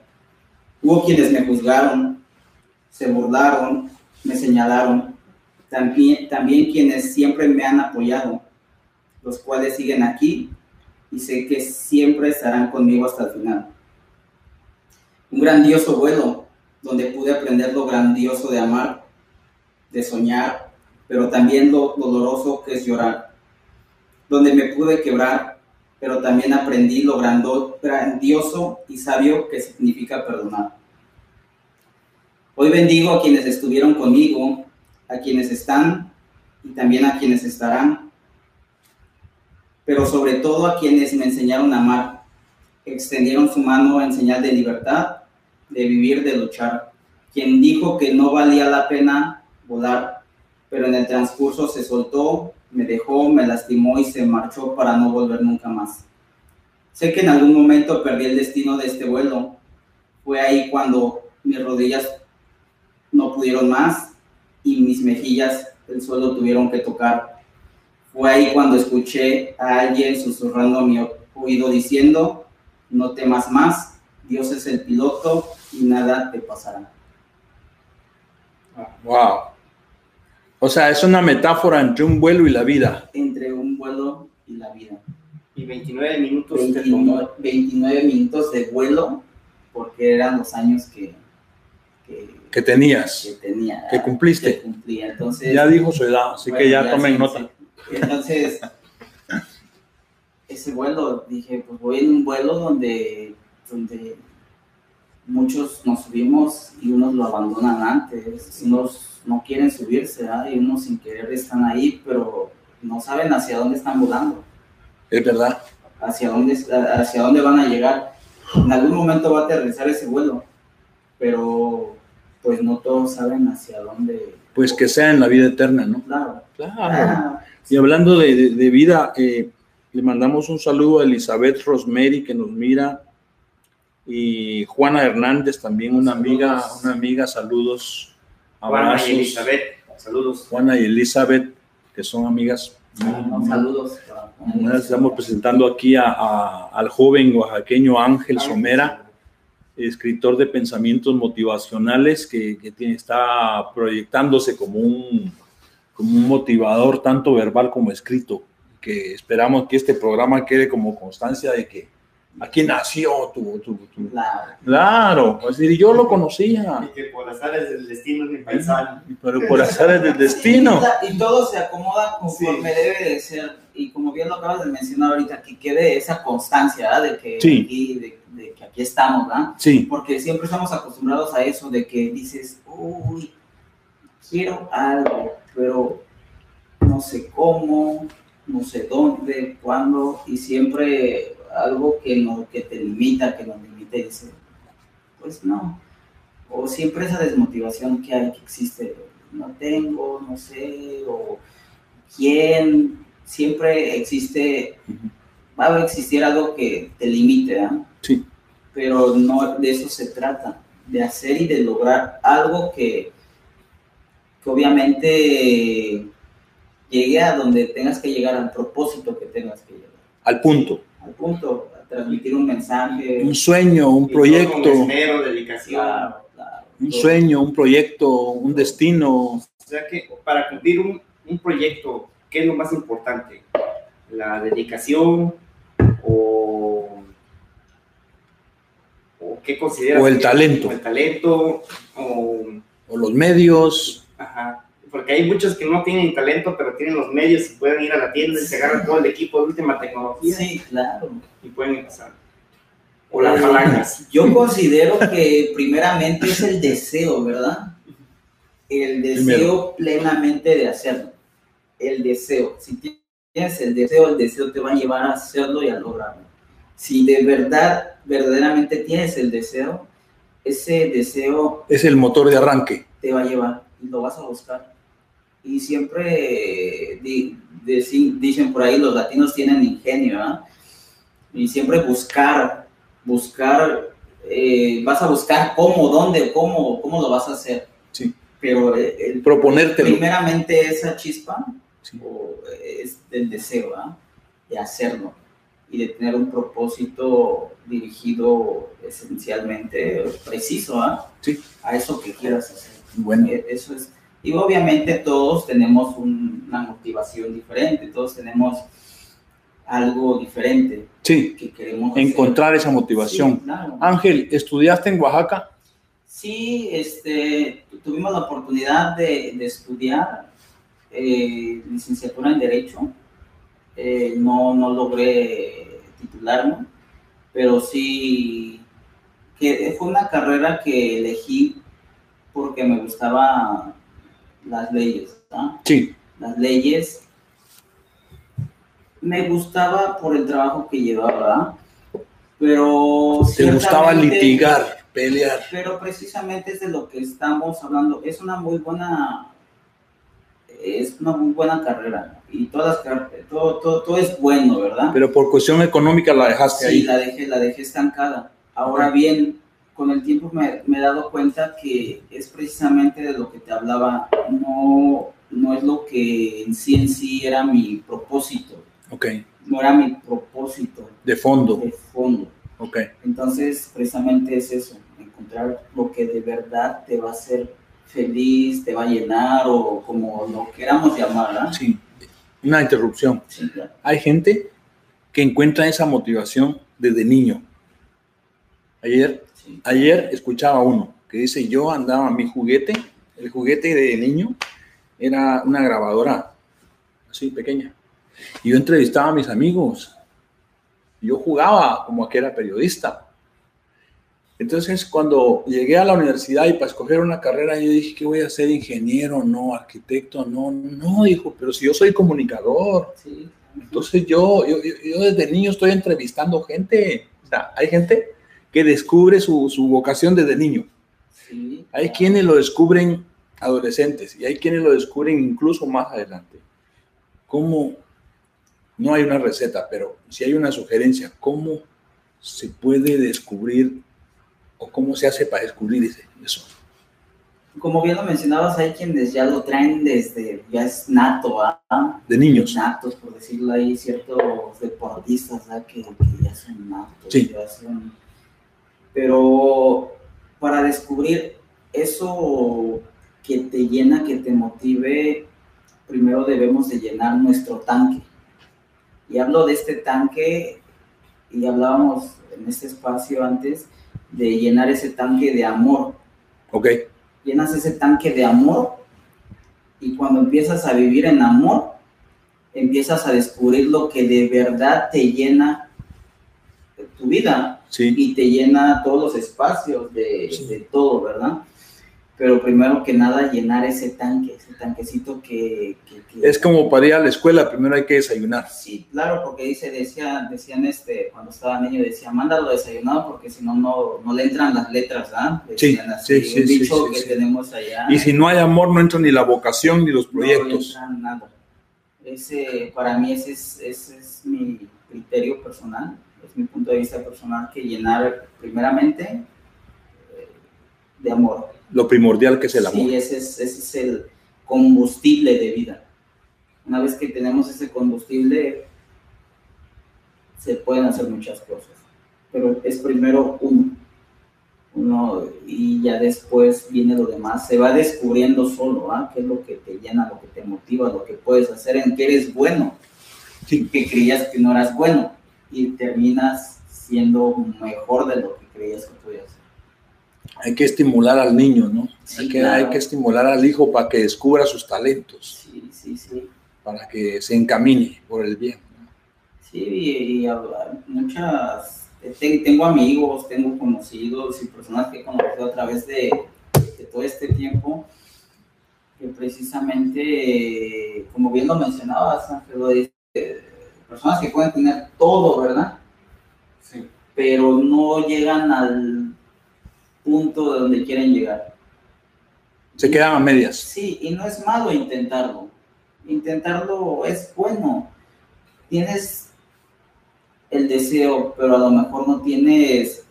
Hubo quienes me juzgaron, se burlaron, me señalaron. También, también quienes siempre me han apoyado, los cuales siguen aquí y sé que siempre estarán conmigo hasta el final. Un grandioso vuelo donde pude aprender lo grandioso de amar, de soñar, pero también lo doloroso que es llorar. Donde me pude quebrar, pero también aprendí lo grandioso y sabio que significa perdonar. Hoy bendigo a quienes estuvieron conmigo, a quienes están y también a quienes estarán pero sobre todo a quienes me enseñaron a amar, extendieron su mano en señal de libertad, de vivir, de luchar. Quien dijo que no valía la pena volar, pero en el transcurso se soltó, me dejó, me lastimó y se marchó para no volver nunca más. Sé que en algún momento perdí el destino de este vuelo. Fue ahí cuando mis rodillas no pudieron más y mis mejillas el suelo tuvieron que tocar. Fue ahí cuando escuché a alguien susurrando a mi oído diciendo, no temas más, Dios es el piloto y nada te pasará. Wow. O sea, es una metáfora entre un vuelo y la vida. Entre un vuelo y la vida. Y 29 minutos te 29, tomó. 29 minutos de vuelo, porque eran los años que, que, Que que tenías, tenía. que cumpliste. que cumplía. Entonces, Ya dijo su edad, así que ya ya tomen sí, nota. sí. Entonces, ese vuelo, dije, pues voy en un vuelo donde, donde muchos nos subimos y unos lo abandonan antes, unos no quieren subirse, y unos sin querer están ahí, pero no saben hacia dónde están volando. Es verdad. Hacia dónde, hacia dónde van a llegar. En algún momento va a aterrizar ese vuelo, pero pues no todos saben hacia dónde. Pues que sea en la vida eterna, ¿no? Claro. Claro. Ah, y hablando de, de, vida, eh, le mandamos un saludo a Elizabeth Rosemary que nos mira y Juana Hernández también una amiga, una amiga, saludos. Juana y Elizabeth, saludos. Juana y Elizabeth, que son amigas. saludos. Estamos presentando aquí a, al joven oaxaqueño Ángel Somera, escritor de pensamientos motivacionales que, que tiene, está proyectándose como un, como un motivador tanto verbal como escrito, que esperamos que este programa quede como constancia de que aquí nació tu... tu, claro. claro, es decir, yo lo conocía. Y que por azares del destino ni pensar. Pero por azares del destino. Y, todo se acomoda conforme debe de ser. Y como bien lo acabas de mencionar ahorita, que quede esa constancia de que, aquí, de, que aquí estamos, ¿verdad? Sí. Porque siempre estamos acostumbrados a eso de que dices, uy, quiero algo, pero no sé cómo, no sé dónde, cuándo, y siempre algo que, no, que te limita, que nos limita y dice, pues no. O siempre esa desmotivación que hay, que existe, no tengo, no sé, o quién, siempre existe, va a existir algo que te limite, ¿ah? Sí. Pero no de eso se trata, de hacer y de lograr algo que, que obviamente llegue a donde tengas que llegar, al propósito que tengas que llegar. Al punto al punto, transmitir un mensaje. Un sueño, un proyecto. esmero, dedicación. un sueño, un proyecto, un destino. O sea que para cumplir un, un proyecto, ¿qué es lo más importante? ¿La dedicación o, o qué consideras? O el talento. O el talento o, o los medios. Ajá porque hay muchos que no tienen talento, pero tienen los medios y pueden ir a la tienda y se agarran todo el equipo de última tecnología. Sí, claro. Y pueden empezar. O las palancas. Yo considero que primeramente es el deseo, ¿verdad? El deseo plenamente de hacerlo. El deseo. Si tienes el deseo, el deseo te va a llevar a hacerlo y a lograrlo. Si de verdad, verdaderamente tienes el deseo, ese deseo... Es el motor de arranque. Te va a llevar y lo vas a buscar y siempre dicen por ahí, los latinos tienen ingenio. Y siempre buscar, buscar, eh, vas a buscar cómo, dónde, cómo, cómo lo vas a hacer. Sí. Pero el, proponerte. Primeramente esa chispa es del deseo, ¿ah? De hacerlo y de tener un propósito dirigido esencialmente preciso ¿ah? sí. a eso que quieras hacer. Bueno. E, eso es y obviamente todos tenemos una motivación diferente, todos tenemos algo diferente sí, que queremos encontrar esa motivación. Ángel, ¿estudiaste en Oaxaca? Sí, este, tuvimos la oportunidad de, estudiar eh, licenciatura en Derecho. Eh, no, no logré titularme, pero sí que fue una carrera que elegí porque me gustaba las leyes. Sí. Las leyes. Me gustaba por el trabajo que llevaba, pero... Te gustaba litigar, pelear. Pero precisamente es de lo que estamos hablando. Es una muy buena... Es una muy buena carrera y todas todo, todo, todo es bueno, ¿verdad? Pero por cuestión económica la dejaste ahí. Sí, la dejé, la dejé estancada. Ahora bien, con el tiempo me, he dado cuenta que es precisamente de lo que te hablaba, no, no es lo que en sí en sí era mi propósito. Ok. No era mi propósito. De fondo. De fondo. Ok. Entonces, precisamente es eso, encontrar lo que de verdad te va a hacer feliz, te va a llenar o como lo queramos llamar. Sí. Una interrupción. Sí, claro. Hay gente que encuentra esa motivación desde niño. Ayer Ayer escuchaba uno que dice, yo andaba, mi juguete, el juguete de niño era una grabadora así pequeña. Y yo entrevistaba a mis amigos. Yo jugaba como que era periodista. Entonces, cuando llegué a la universidad y para escoger una carrera, yo dije que voy a ser ingeniero, no, arquitecto, no, no, dijo, pero si yo soy comunicador. Sí. Entonces, yo, yo, yo- yo desde niño estoy entrevistando gente. O sea, hay gente que descubre su, su vocación desde niño. Sí. Hay quienes lo descubren adolescentes y hay quienes lo descubren incluso más adelante. ¿Cómo? No hay una receta, pero si hay una sugerencia, ¿cómo se puede descubrir o cómo se hace para descubrir eso? Como bien lo mencionabas, hay quienes ya lo traen desde, ya es nato, ¿ah? De niños. natos, por decirlo ahí, ciertos deportistas ¿verdad? que, que ya son natos. Sí. ya son- Pero para descubrir eso que te llena, que te motive, primero debemos de llenar nuestro tanque. Y hablo de este tanque, y hablábamos en este espacio antes, de llenar ese tanque de amor Ok, llenas ese tanque de amor y cuando empiezas a vivir en amor, empiezas a descubrir lo que de verdad te llena tu vida sí. y te llena todos los espacios de, Sí. de todo, ¿verdad? Pero primero que nada, llenar ese tanque, ese tanquecito que... que- que- Es como para ir a la escuela, primero hay que desayunar. Sí, claro, porque dice, decía, decían este, cuando estaba niño, decía, mándalo desayunado porque si no, no, le entran las letras, ¿ah? Sí, Decían así, sí, sí, un sí, dicho sí, que sí. tenemos allá. Y si no hay amor, no entra ni la vocación ni los proyectos. No nada. Ese, para mí ese es, ese es mi criterio personal, es mi punto de vista personal, que llenar primeramente eh, de amor. Lo primordial que es el amor. Sí, ese es, ese es el combustible de vida. Una vez que tenemos ese combustible, se pueden hacer muchas cosas. Pero es primero uno. Uno y ya después viene lo demás. Se va descubriendo solo, ¿ah? ¿Qué es lo que te llena, lo que te motiva, lo que puedes hacer, en qué eres bueno? Sí. Que creías que no eras bueno y terminas siendo mejor de lo que creías que podías. Hay que estimular al niño, ¿no? Sí, hay, que, claro. hay que estimular al hijo para que descubra sus talentos, Sí, sí, sí. para que se encamine por el bien. ¿no? Sí, y, y hablar- muchas, te- tengo amigos, tengo conocidos y personas que he conocido a través de, de todo este tiempo, que precisamente, como bien lo mencionabas, Ángelo, es, eh, personas que pueden tener todo, ¿verdad? Sí. Pero no llegan al punto de donde quieren llegar. Se quedan a medias. Sí, y no es malo intentarlo. Intentarlo es bueno. Tienes el deseo, pero a lo mejor no tienes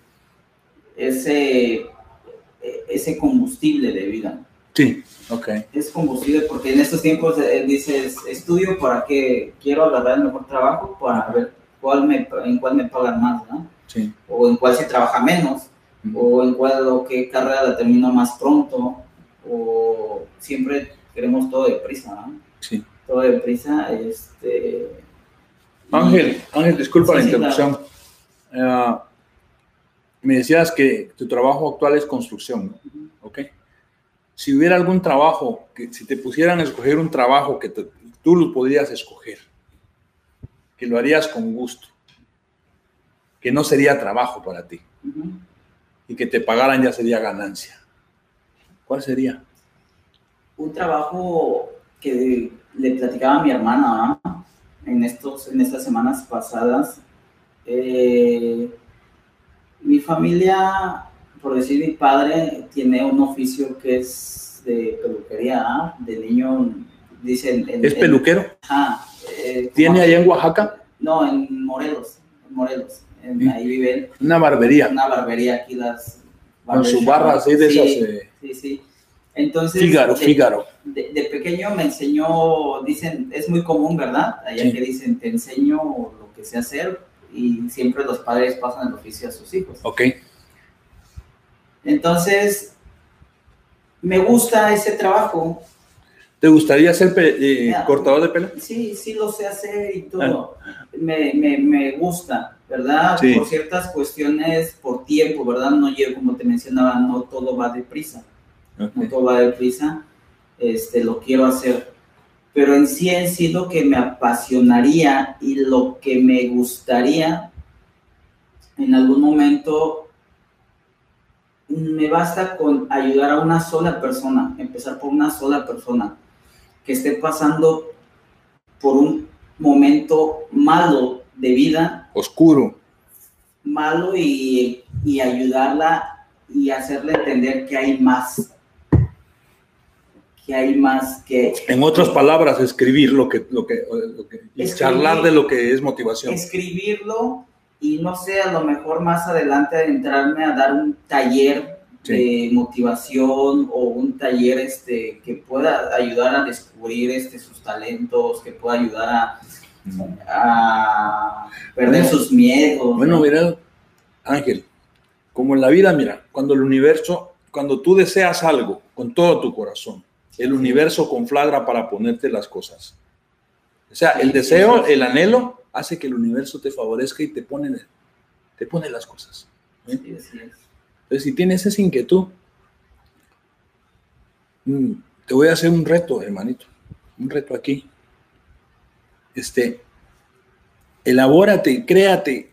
ese, ese combustible de vida. Sí, ok. Es combustible porque en estos tiempos eh, dices, estudio para que quiero agarrar el mejor trabajo para ver cuál me, en cuál me pagan más, ¿no? Sí. O en cuál se trabaja menos o en cuál o qué carrera la termino más pronto, o siempre queremos todo deprisa, ¿no? sí. Todo deprisa, este... y- Ángel, Ángel, disculpa Sí, la sí, interrupción. Ah, me decías que tu trabajo actual es construcción, ¿no? ¿ok? Si hubiera algún trabajo, que si te pusieran a escoger un trabajo que te- tú lo podrías escoger, que lo harías con gusto, que no sería trabajo para ti y que te pagaran ya sería ganancia, ¿cuál sería? Un trabajo que le platicaba a mi hermana ¿ah? en, estos, en estas semanas pasadas. eh, mi familia, por decir mi padre, tiene un oficio que es de peluquería, ¿ah? de niño, dicen... en- ¿Es en- peluquero? Ajá, eh, ¿Tiene allá en Oaxaca? No, en Morelos, en Morelos. En- Sí. Ahí vive él. Una barbería, Una barbería aquí, las... con su barra así de Sí, esas, eh, Sí, sí. Entonces, Fígaro, de, Fígaro. de- de pequeño me enseñó, dicen, es muy común, ¿verdad? Allá Sí. que dicen, te enseño lo que sé hacer y siempre los padres pasan el oficio a sus hijos. Ok, Entonces, me gusta ese trabajo. ¿te gustaría ser eh, cortador de pelo? Sí, sí lo sé hacer y todo. Me, me, me gusta, ¿verdad? Sí. Por ciertas cuestiones, por tiempo, ¿verdad? No llego, como te mencionaba, no todo va deprisa. no Ok. todo va deprisa, este, lo quiero hacer. Pero en sí, en sí, lo que me apasionaría y lo que me gustaría en algún momento me basta con ayudar a una sola persona, empezar por una sola persona que esté pasando por un momento malo de vida. Oscuro. Malo y, y ayudarla y hacerle entender que hay más. Que hay más que... En otras palabras, escribir lo que... Lo que, lo que Escribir. charlar de lo que es motivación. escribirlo y no sé, a lo mejor más adelante adentrarme a dar un taller de motivación o un taller este, que pueda ayudar a descubrir este, sus talentos, que pueda ayudar a, a perder Bueno. sus miedos. Bueno, ¿no? mira, Ángel, como en la vida, mira, cuando el universo, cuando tú deseas algo con todo tu corazón, el universo conflagra para ponerte las cosas. O sea, el Sí, deseo, sí, sí. el anhelo, hace que el universo te favorezca y te pone, te pone las cosas. ¿eh? Sí. Entonces, si tienes esa inquietud, mm, te voy a hacer un reto, hermanito, un reto aquí. Este, elabórate, créate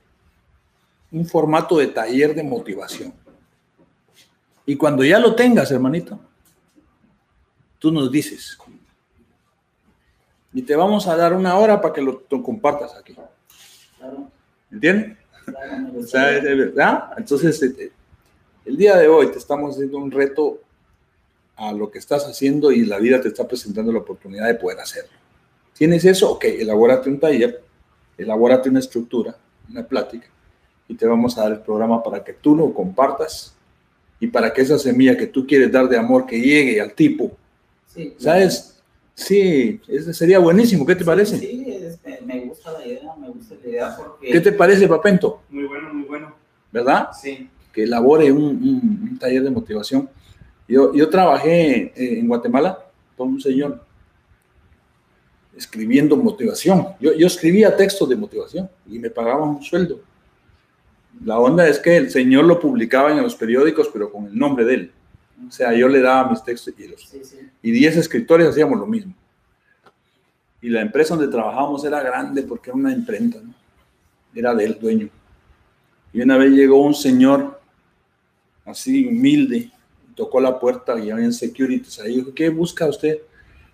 un formato de taller de motivación. Y cuando ya lo tengas, hermanito, tú nos dices. Y te vamos a dar una hora para que lo, lo compartas aquí. Claro, ¿Entiendes? claro, [laughs] O sea, es verdad. Entonces, eh, el día de hoy te estamos haciendo un reto a lo que estás haciendo y la vida te está presentando la oportunidad de poder hacerlo. ¿Tienes eso? Ok, elabórate un taller, elabórate una estructura, una plática, y te vamos a dar el programa para que tú lo compartas y para que esa semilla que tú quieres dar de amor que llegue al tipo, Sí, ¿sabes? Sí, ese sería buenísimo. ¿Qué te parece? Sí, es- me- me gusta la idea, me gusta la idea porque... ¿Qué te parece, Papento? Muy bueno, muy bueno. ¿Verdad? Sí. que elabore un, un- un taller de motivación. Yo, yo trabajé eh, en Guatemala con un señor escribiendo motivación. Yo, yo escribía textos de motivación y me pagaban un sueldo. La onda es que el señor lo publicaba en los periódicos, pero con el nombre de él. O sea, yo le daba mis textos y, los, Sí, sí. y 10 escritores hacíamos lo mismo. Y la empresa donde trabajábamos era grande porque era una imprenta, ¿no? Era del dueño. Y una vez llegó un señor así humilde, tocó la puerta y había securities ahí. Dijo, ¿qué busca usted?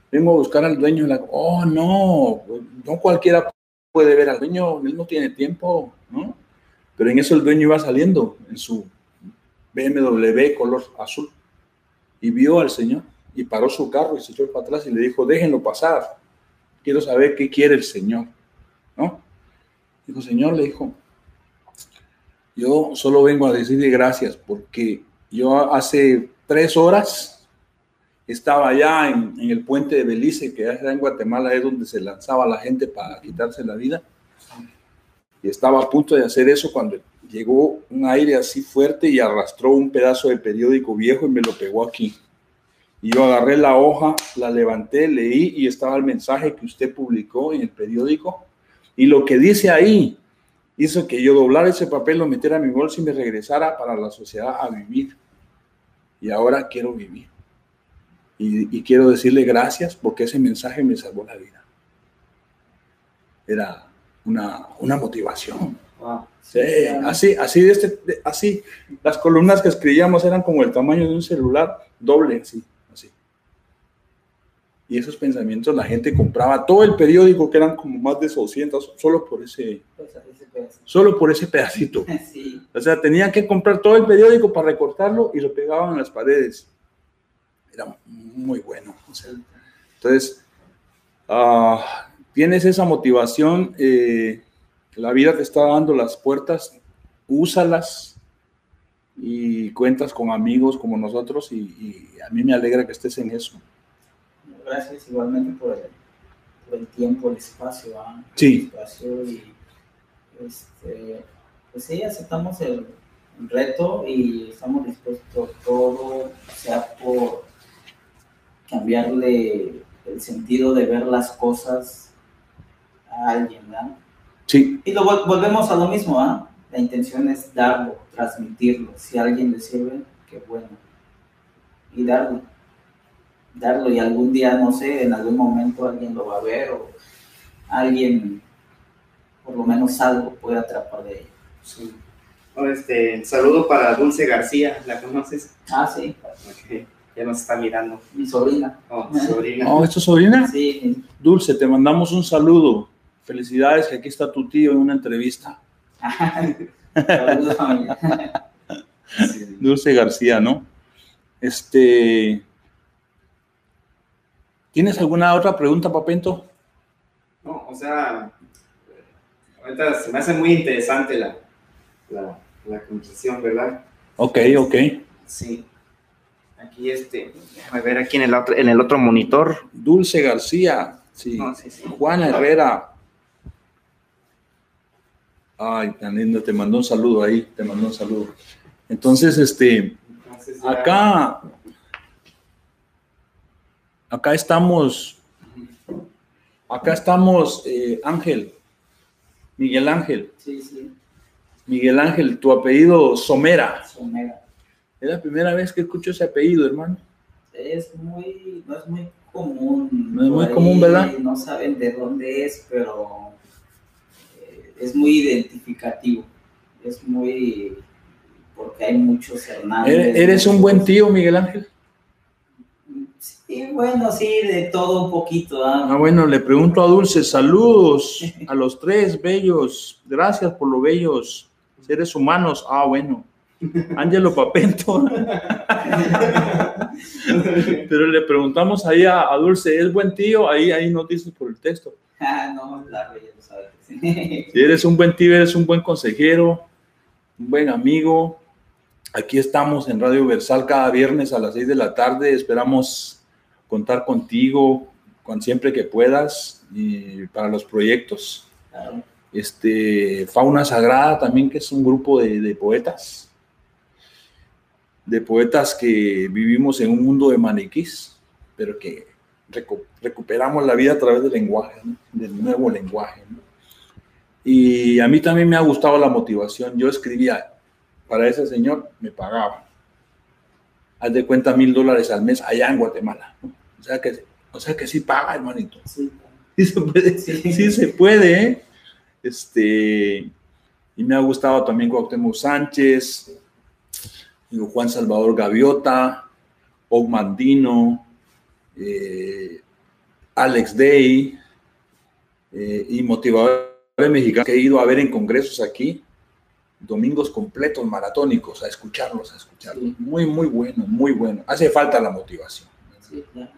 Vengo a buscar al dueño. La... Oh, no, no cualquiera puede ver al dueño, él no tiene tiempo, ¿no? Pero en eso el dueño iba saliendo en su BMW color azul y vio al señor y paró su carro y se echó para atrás y le dijo, déjenlo pasar, quiero saber qué quiere el señor, ¿no? Dijo, señor, le dijo, yo solo vengo a decirle gracias porque yo hace tres horas estaba allá en, el puente de Belice, que era en Guatemala, es donde se lanzaba la gente para quitarse la vida. Y estaba a punto de hacer eso cuando llegó un aire así fuerte y arrastró un pedazo de periódico viejo y me lo pegó aquí. Y yo agarré la hoja, la levanté, leí y estaba el mensaje que usted publicó en el periódico. Y lo que dice ahí hizo que yo doblara ese papel, lo metiera en mi bolsa y me regresara para la sociedad a vivir. Y ahora quiero vivir. Y, y quiero decirle gracias porque ese mensaje me salvó la vida. Era una, una motivación. Wow. Sí, así, así, de este, de- así, las columnas que escribíamos eran como el tamaño de un celular, doble, así, así. Y esos pensamientos la gente compraba todo el periódico, que eran como más de 200, solo por ese, Pues, ese solo por ese pedacito. [laughs] Sí, O sea, tenían que comprar todo el periódico para recortarlo y lo pegaban en las paredes. Era muy bueno. o sea, entonces, ah, tienes esa motivación, eh, la vida te está dando las puertas, úsalas y cuentas con amigos como nosotros y, y a mí me alegra que estés en eso. gracias igualmente por el, por el tiempo, el espacio. ¿ah? Sí. El espacio y, este, pues sí, aceptamos el, el reto y estamos dispuestos a todo, sea por cambiarle el sentido de ver las cosas a alguien, ¿verdad? Sí, Y lo vol- volvemos a lo mismo, ¿ah? La intención es darlo, transmitirlo. Si a alguien le sirve, qué bueno. Y darlo. Darlo y algún día, no sé, en algún momento alguien lo va a ver o alguien, por lo menos algo, puede atrapar de ello. Sí. Oh, Este, saludo para Dulce García, ¿la conoces? Ah, sí, Ya nos está mirando. mi sobrina. Oh, sobrina. [laughs] Oh, ¿es tu sobrina? Sí, Dulce, te mandamos un saludo. Felicidades que aquí está tu tío en una entrevista. Sí. Dulce García, ¿no? Este. ¿Tienes alguna otra pregunta, Papento? No, o sea, ahorita se me hace muy interesante la, la, la conversación, ¿verdad? Ok, ok. Sí. Aquí este, déjame ver aquí en el otro, en el otro monitor. Dulce García, sí. No, sí, sí. Juana Herrera. Ay, tan lindo, te mandó un saludo ahí, te mandó un saludo. Entonces, este, acá, acá estamos, acá estamos, eh, Ángel, Miguel Ángel, Sí, sí, Miguel Ángel, tu apellido Somera. Somera. Es la primera vez que escucho ese apellido, hermano. Es muy, no es muy común. No es muy común, ¿verdad? No saben de dónde es, pero es muy identificativo. Es muy, porque hay muchos Hernández. ¿Eres, un buen tío, Miguel Ángel? Sí, bueno, sí, de todo un poquito. ¿ah? Ah, bueno, le pregunto a Dulce, saludos a los tres bellos, gracias por los bellos seres humanos. Ah, bueno, Ángelo Papento. [laughs] Pero le preguntamos ahí a, a Dulce, ¿es buen tío? Ahí, ahí nos dices por el texto. Ah, no, la lo sabe. sí. [laughs] Si eres un buen tío, eres un buen consejero, un buen amigo. Aquí estamos en Radio Versal cada viernes a las 6 de la tarde. Esperamos contar contigo con siempre que puedas y para los proyectos. Claro. Este, Fauna Sagrada también, que es un grupo de, de poetas, de poetas que vivimos en un mundo de maniquís, pero que recu- recuperamos la vida a través del lenguaje, ¿no? del nuevo lenguaje. ¿no? Y a mí también me ha gustado la motivación. Yo escribía, para ese señor me pagaba. Haz de cuenta mil dólares al mes allá en Guatemala. ¿no? O, sea que, o sea que sí paga, hermanito. Sí, Sí se puede, Sí. sí se puede, ¿eh? Este, y me ha gustado también Cuauhtémoc Sánchez, digo, Juan Salvador Gaviota, Og Mandino, eh, Alex Day, eh, y motivadores mexicanos que he ido a ver en congresos aquí, domingos completos maratónicos, a escucharlos, a escucharlos. Sí. Muy, muy bueno, muy bueno. Hace falta la motivación. sí, claro.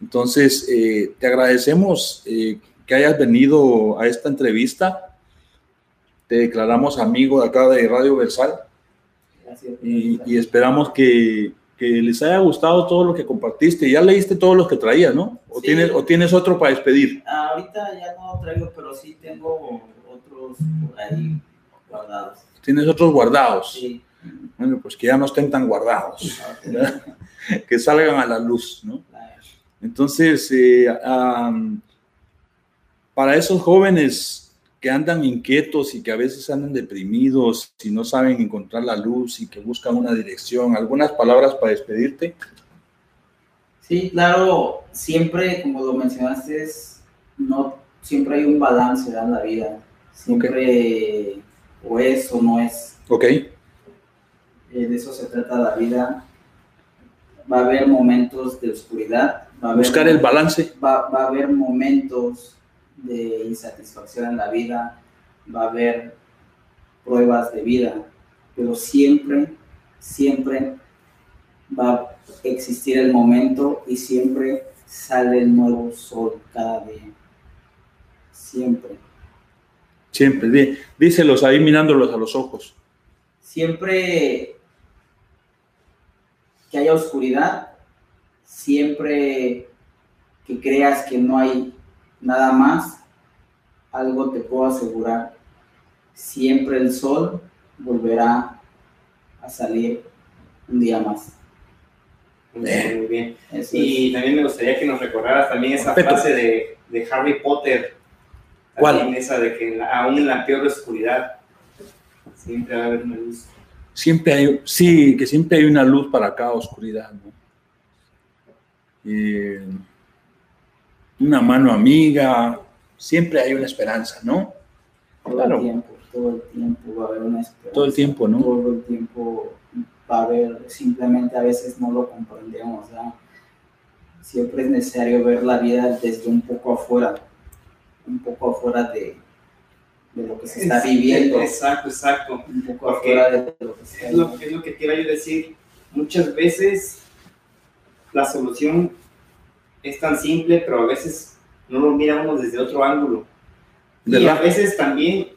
Entonces, eh, te agradecemos eh, que hayas venido a esta entrevista. Te declaramos amigo de acá de Radio Versal. Y, y esperamos que, que les haya gustado todo lo que compartiste. Ya leíste todos los que traías, ¿no? ¿O, Sí. tienes, ¿O tienes otro para despedir? Ahorita ya no traigo, pero sí tengo otros por ahí guardados. ¿Tienes otros guardados? Sí. Bueno, pues que ya no estén tan guardados, ¿verdad? [laughs] que salgan a la luz, ¿no? Entonces, eh, para esos jóvenes que andan inquietos y que a veces andan deprimidos y no saben encontrar la luz y que buscan una dirección, algunas palabras para despedirte. Sí, claro, siempre, como lo mencionaste, es- no, siempre hay un balance en la vida. Siempre o es o no es. Ok, Eh, de eso se trata la vida. Va a haber momentos de oscuridad. Va a haber buscar el balance. va, va a haber momentos de insatisfacción en la vida, va a haber pruebas de vida, pero siempre, siempre va a existir el momento y siempre sale el nuevo sol cada día. Siempre. Siempre, dí- díselos ahí mirándolos a los ojos. Siempre que haya oscuridad, siempre que creas que no hay nada más, algo te puedo asegurar, siempre el sol volverá a salir un día más. Muy bien. Eso Y también me gustaría que nos recordaras también esa Perfecto. frase de, de Harry Potter. ¿Cuál? Esa de que en la- aún en la peor oscuridad siempre va a haber una luz. Siempre hay, sí, que siempre hay una luz para cada oscuridad, ¿no? Eh, una mano amiga, siempre hay una esperanza, ¿no? todo claro. el tiempo. todo el tiempo va a haber una esperanza. Todo el tiempo, ¿no? Todo el tiempo va a haber, simplemente a veces no lo comprendemos, ¿verdad? Siempre es necesario ver la vida desde un poco afuera, un poco afuera de, de lo que se está Es- viviendo, Exacto, exacto. un poco Porque afuera de lo que se está Es lo, viviendo. es lo que quiero yo decir. Muchas veces la solución es tan simple, pero a veces no lo mira uno desde otro ángulo. Y a ¿Verdad? veces también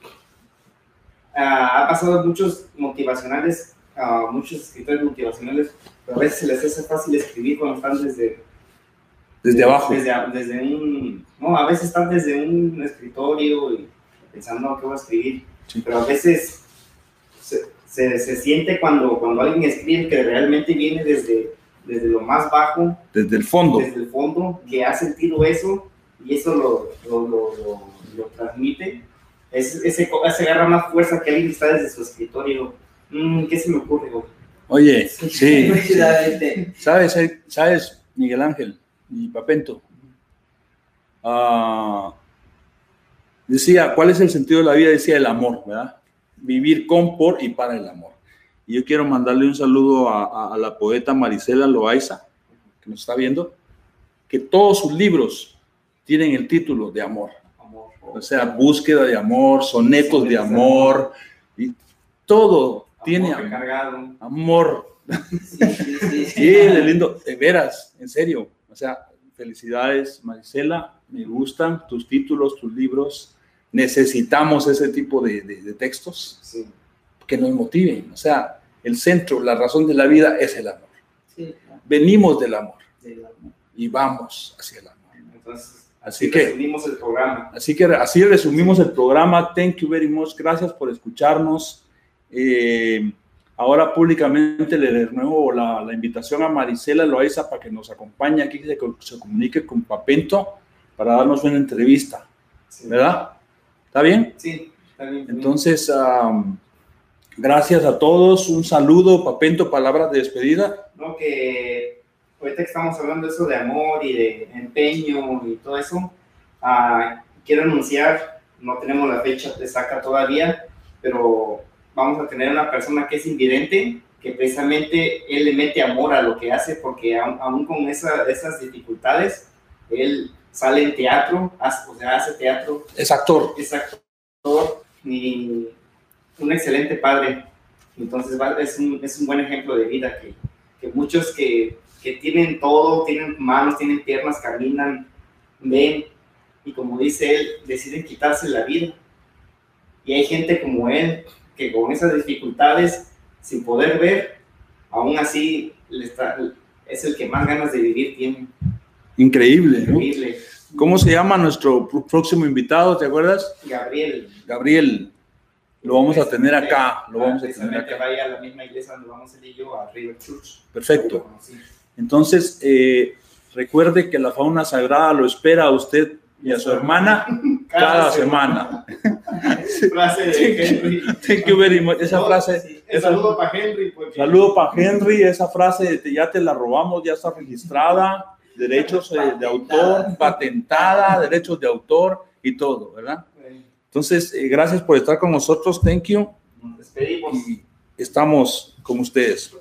ah, ha pasado muchos motivacionales, ah, muchos escritores motivacionales, pero a veces se les hace fácil escribir cuando están desde, Desde abajo. Desde, desde un, no, a veces están desde un escritorio y pensando qué voy a escribir, Sí. pero a veces se, se, se siente cuando, cuando alguien escribe que realmente viene desde, desde lo más bajo, Desde el fondo. desde el fondo, que ha sentido eso y eso lo, lo, lo, transmite. Es, ese, ese agarra más fuerza que alguien que está desde su escritorio. Mm, ¿Qué se me ocurre? güey? Oye, [laughs] sí. ¿Sabes, ¿Sabes, Miguel Ángel y Papento? Ah, decía, ¿cuál es el sentido de la vida? Decía el amor, ¿verdad? Vivir con, por y para el amor. Y yo quiero mandarle un saludo a, a- a la poeta Marisela Loaiza, que nos está viendo, que todos sus libros tienen el título de amor. Amor. O sea, búsqueda de amor, sonetos de amor, y todo tiene Amor am- recargado. amor. Sí, sí, sí, sí. [laughs] Lindo, de veras, en serio. O sea, felicidades, Marisela, me gustan tus títulos, tus libros. Necesitamos ese tipo de, de- de textos Sí. que nos motiven. O sea, el centro, la razón de la vida es el amor. Sí, claro. Venimos del amor Del amor. y vamos hacia el amor. Entonces, Así así que- resumimos el programa. Así que así resumimos el programa. Thank you very much. Gracias por escucharnos. Eh, ahora públicamente le renuevo la, la invitación a Marisela Loaiza para que nos acompañe aquí, se, se comunique con Papento para darnos una entrevista, Sí. ¿verdad? ¿Está bien? Sí, está bien. Entonces, am, gracias a todos. Un saludo, Papento, palabras de despedida. No, que ahorita que estamos hablando de eso de amor y de empeño y todo eso, ah, quiero anunciar, no tenemos la fecha exacta todavía, pero vamos a tener una persona que es invidente, que precisamente él le mete amor a lo que hace, porque aún, aún con esa- esas dificultades, él sale en teatro, hace- o sea, hace teatro, Es actor. es actor y un excelente padre. Entonces es un, es un buen ejemplo de vida que, que muchos que, que tienen todo, tienen manos, tienen piernas, caminan, ven y como dice él, deciden quitarse la vida. Y hay gente como él que con esas dificultades, sin poder ver, aún así le está- es el que más ganas de vivir tiene. Increíble, ¿no? Increíble. ¿Cómo se llama nuestro pr- próximo invitado? ¿Te acuerdas? Gabriel. Gabriel. Lo vamos a tener acá. Lo vamos a tener acá. vaya a la misma iglesia donde vamos él y yo, a River Church. Perfecto. Entonces, eh, recuerde que la fauna sagrada lo espera a usted y a su hermana cada semana. Frase de Henry. Thank you very much. Esa No, frase, sí, esa- saludo para Henry. Porque saludo para Henry, esa frase ya te la robamos, ya está registrada, derechos eh, de autor, patentada, derechos de autor y todo, ¿verdad? Entonces, eh, gracias por estar con nosotros, thank you, Nos despedimos. y estamos con ustedes.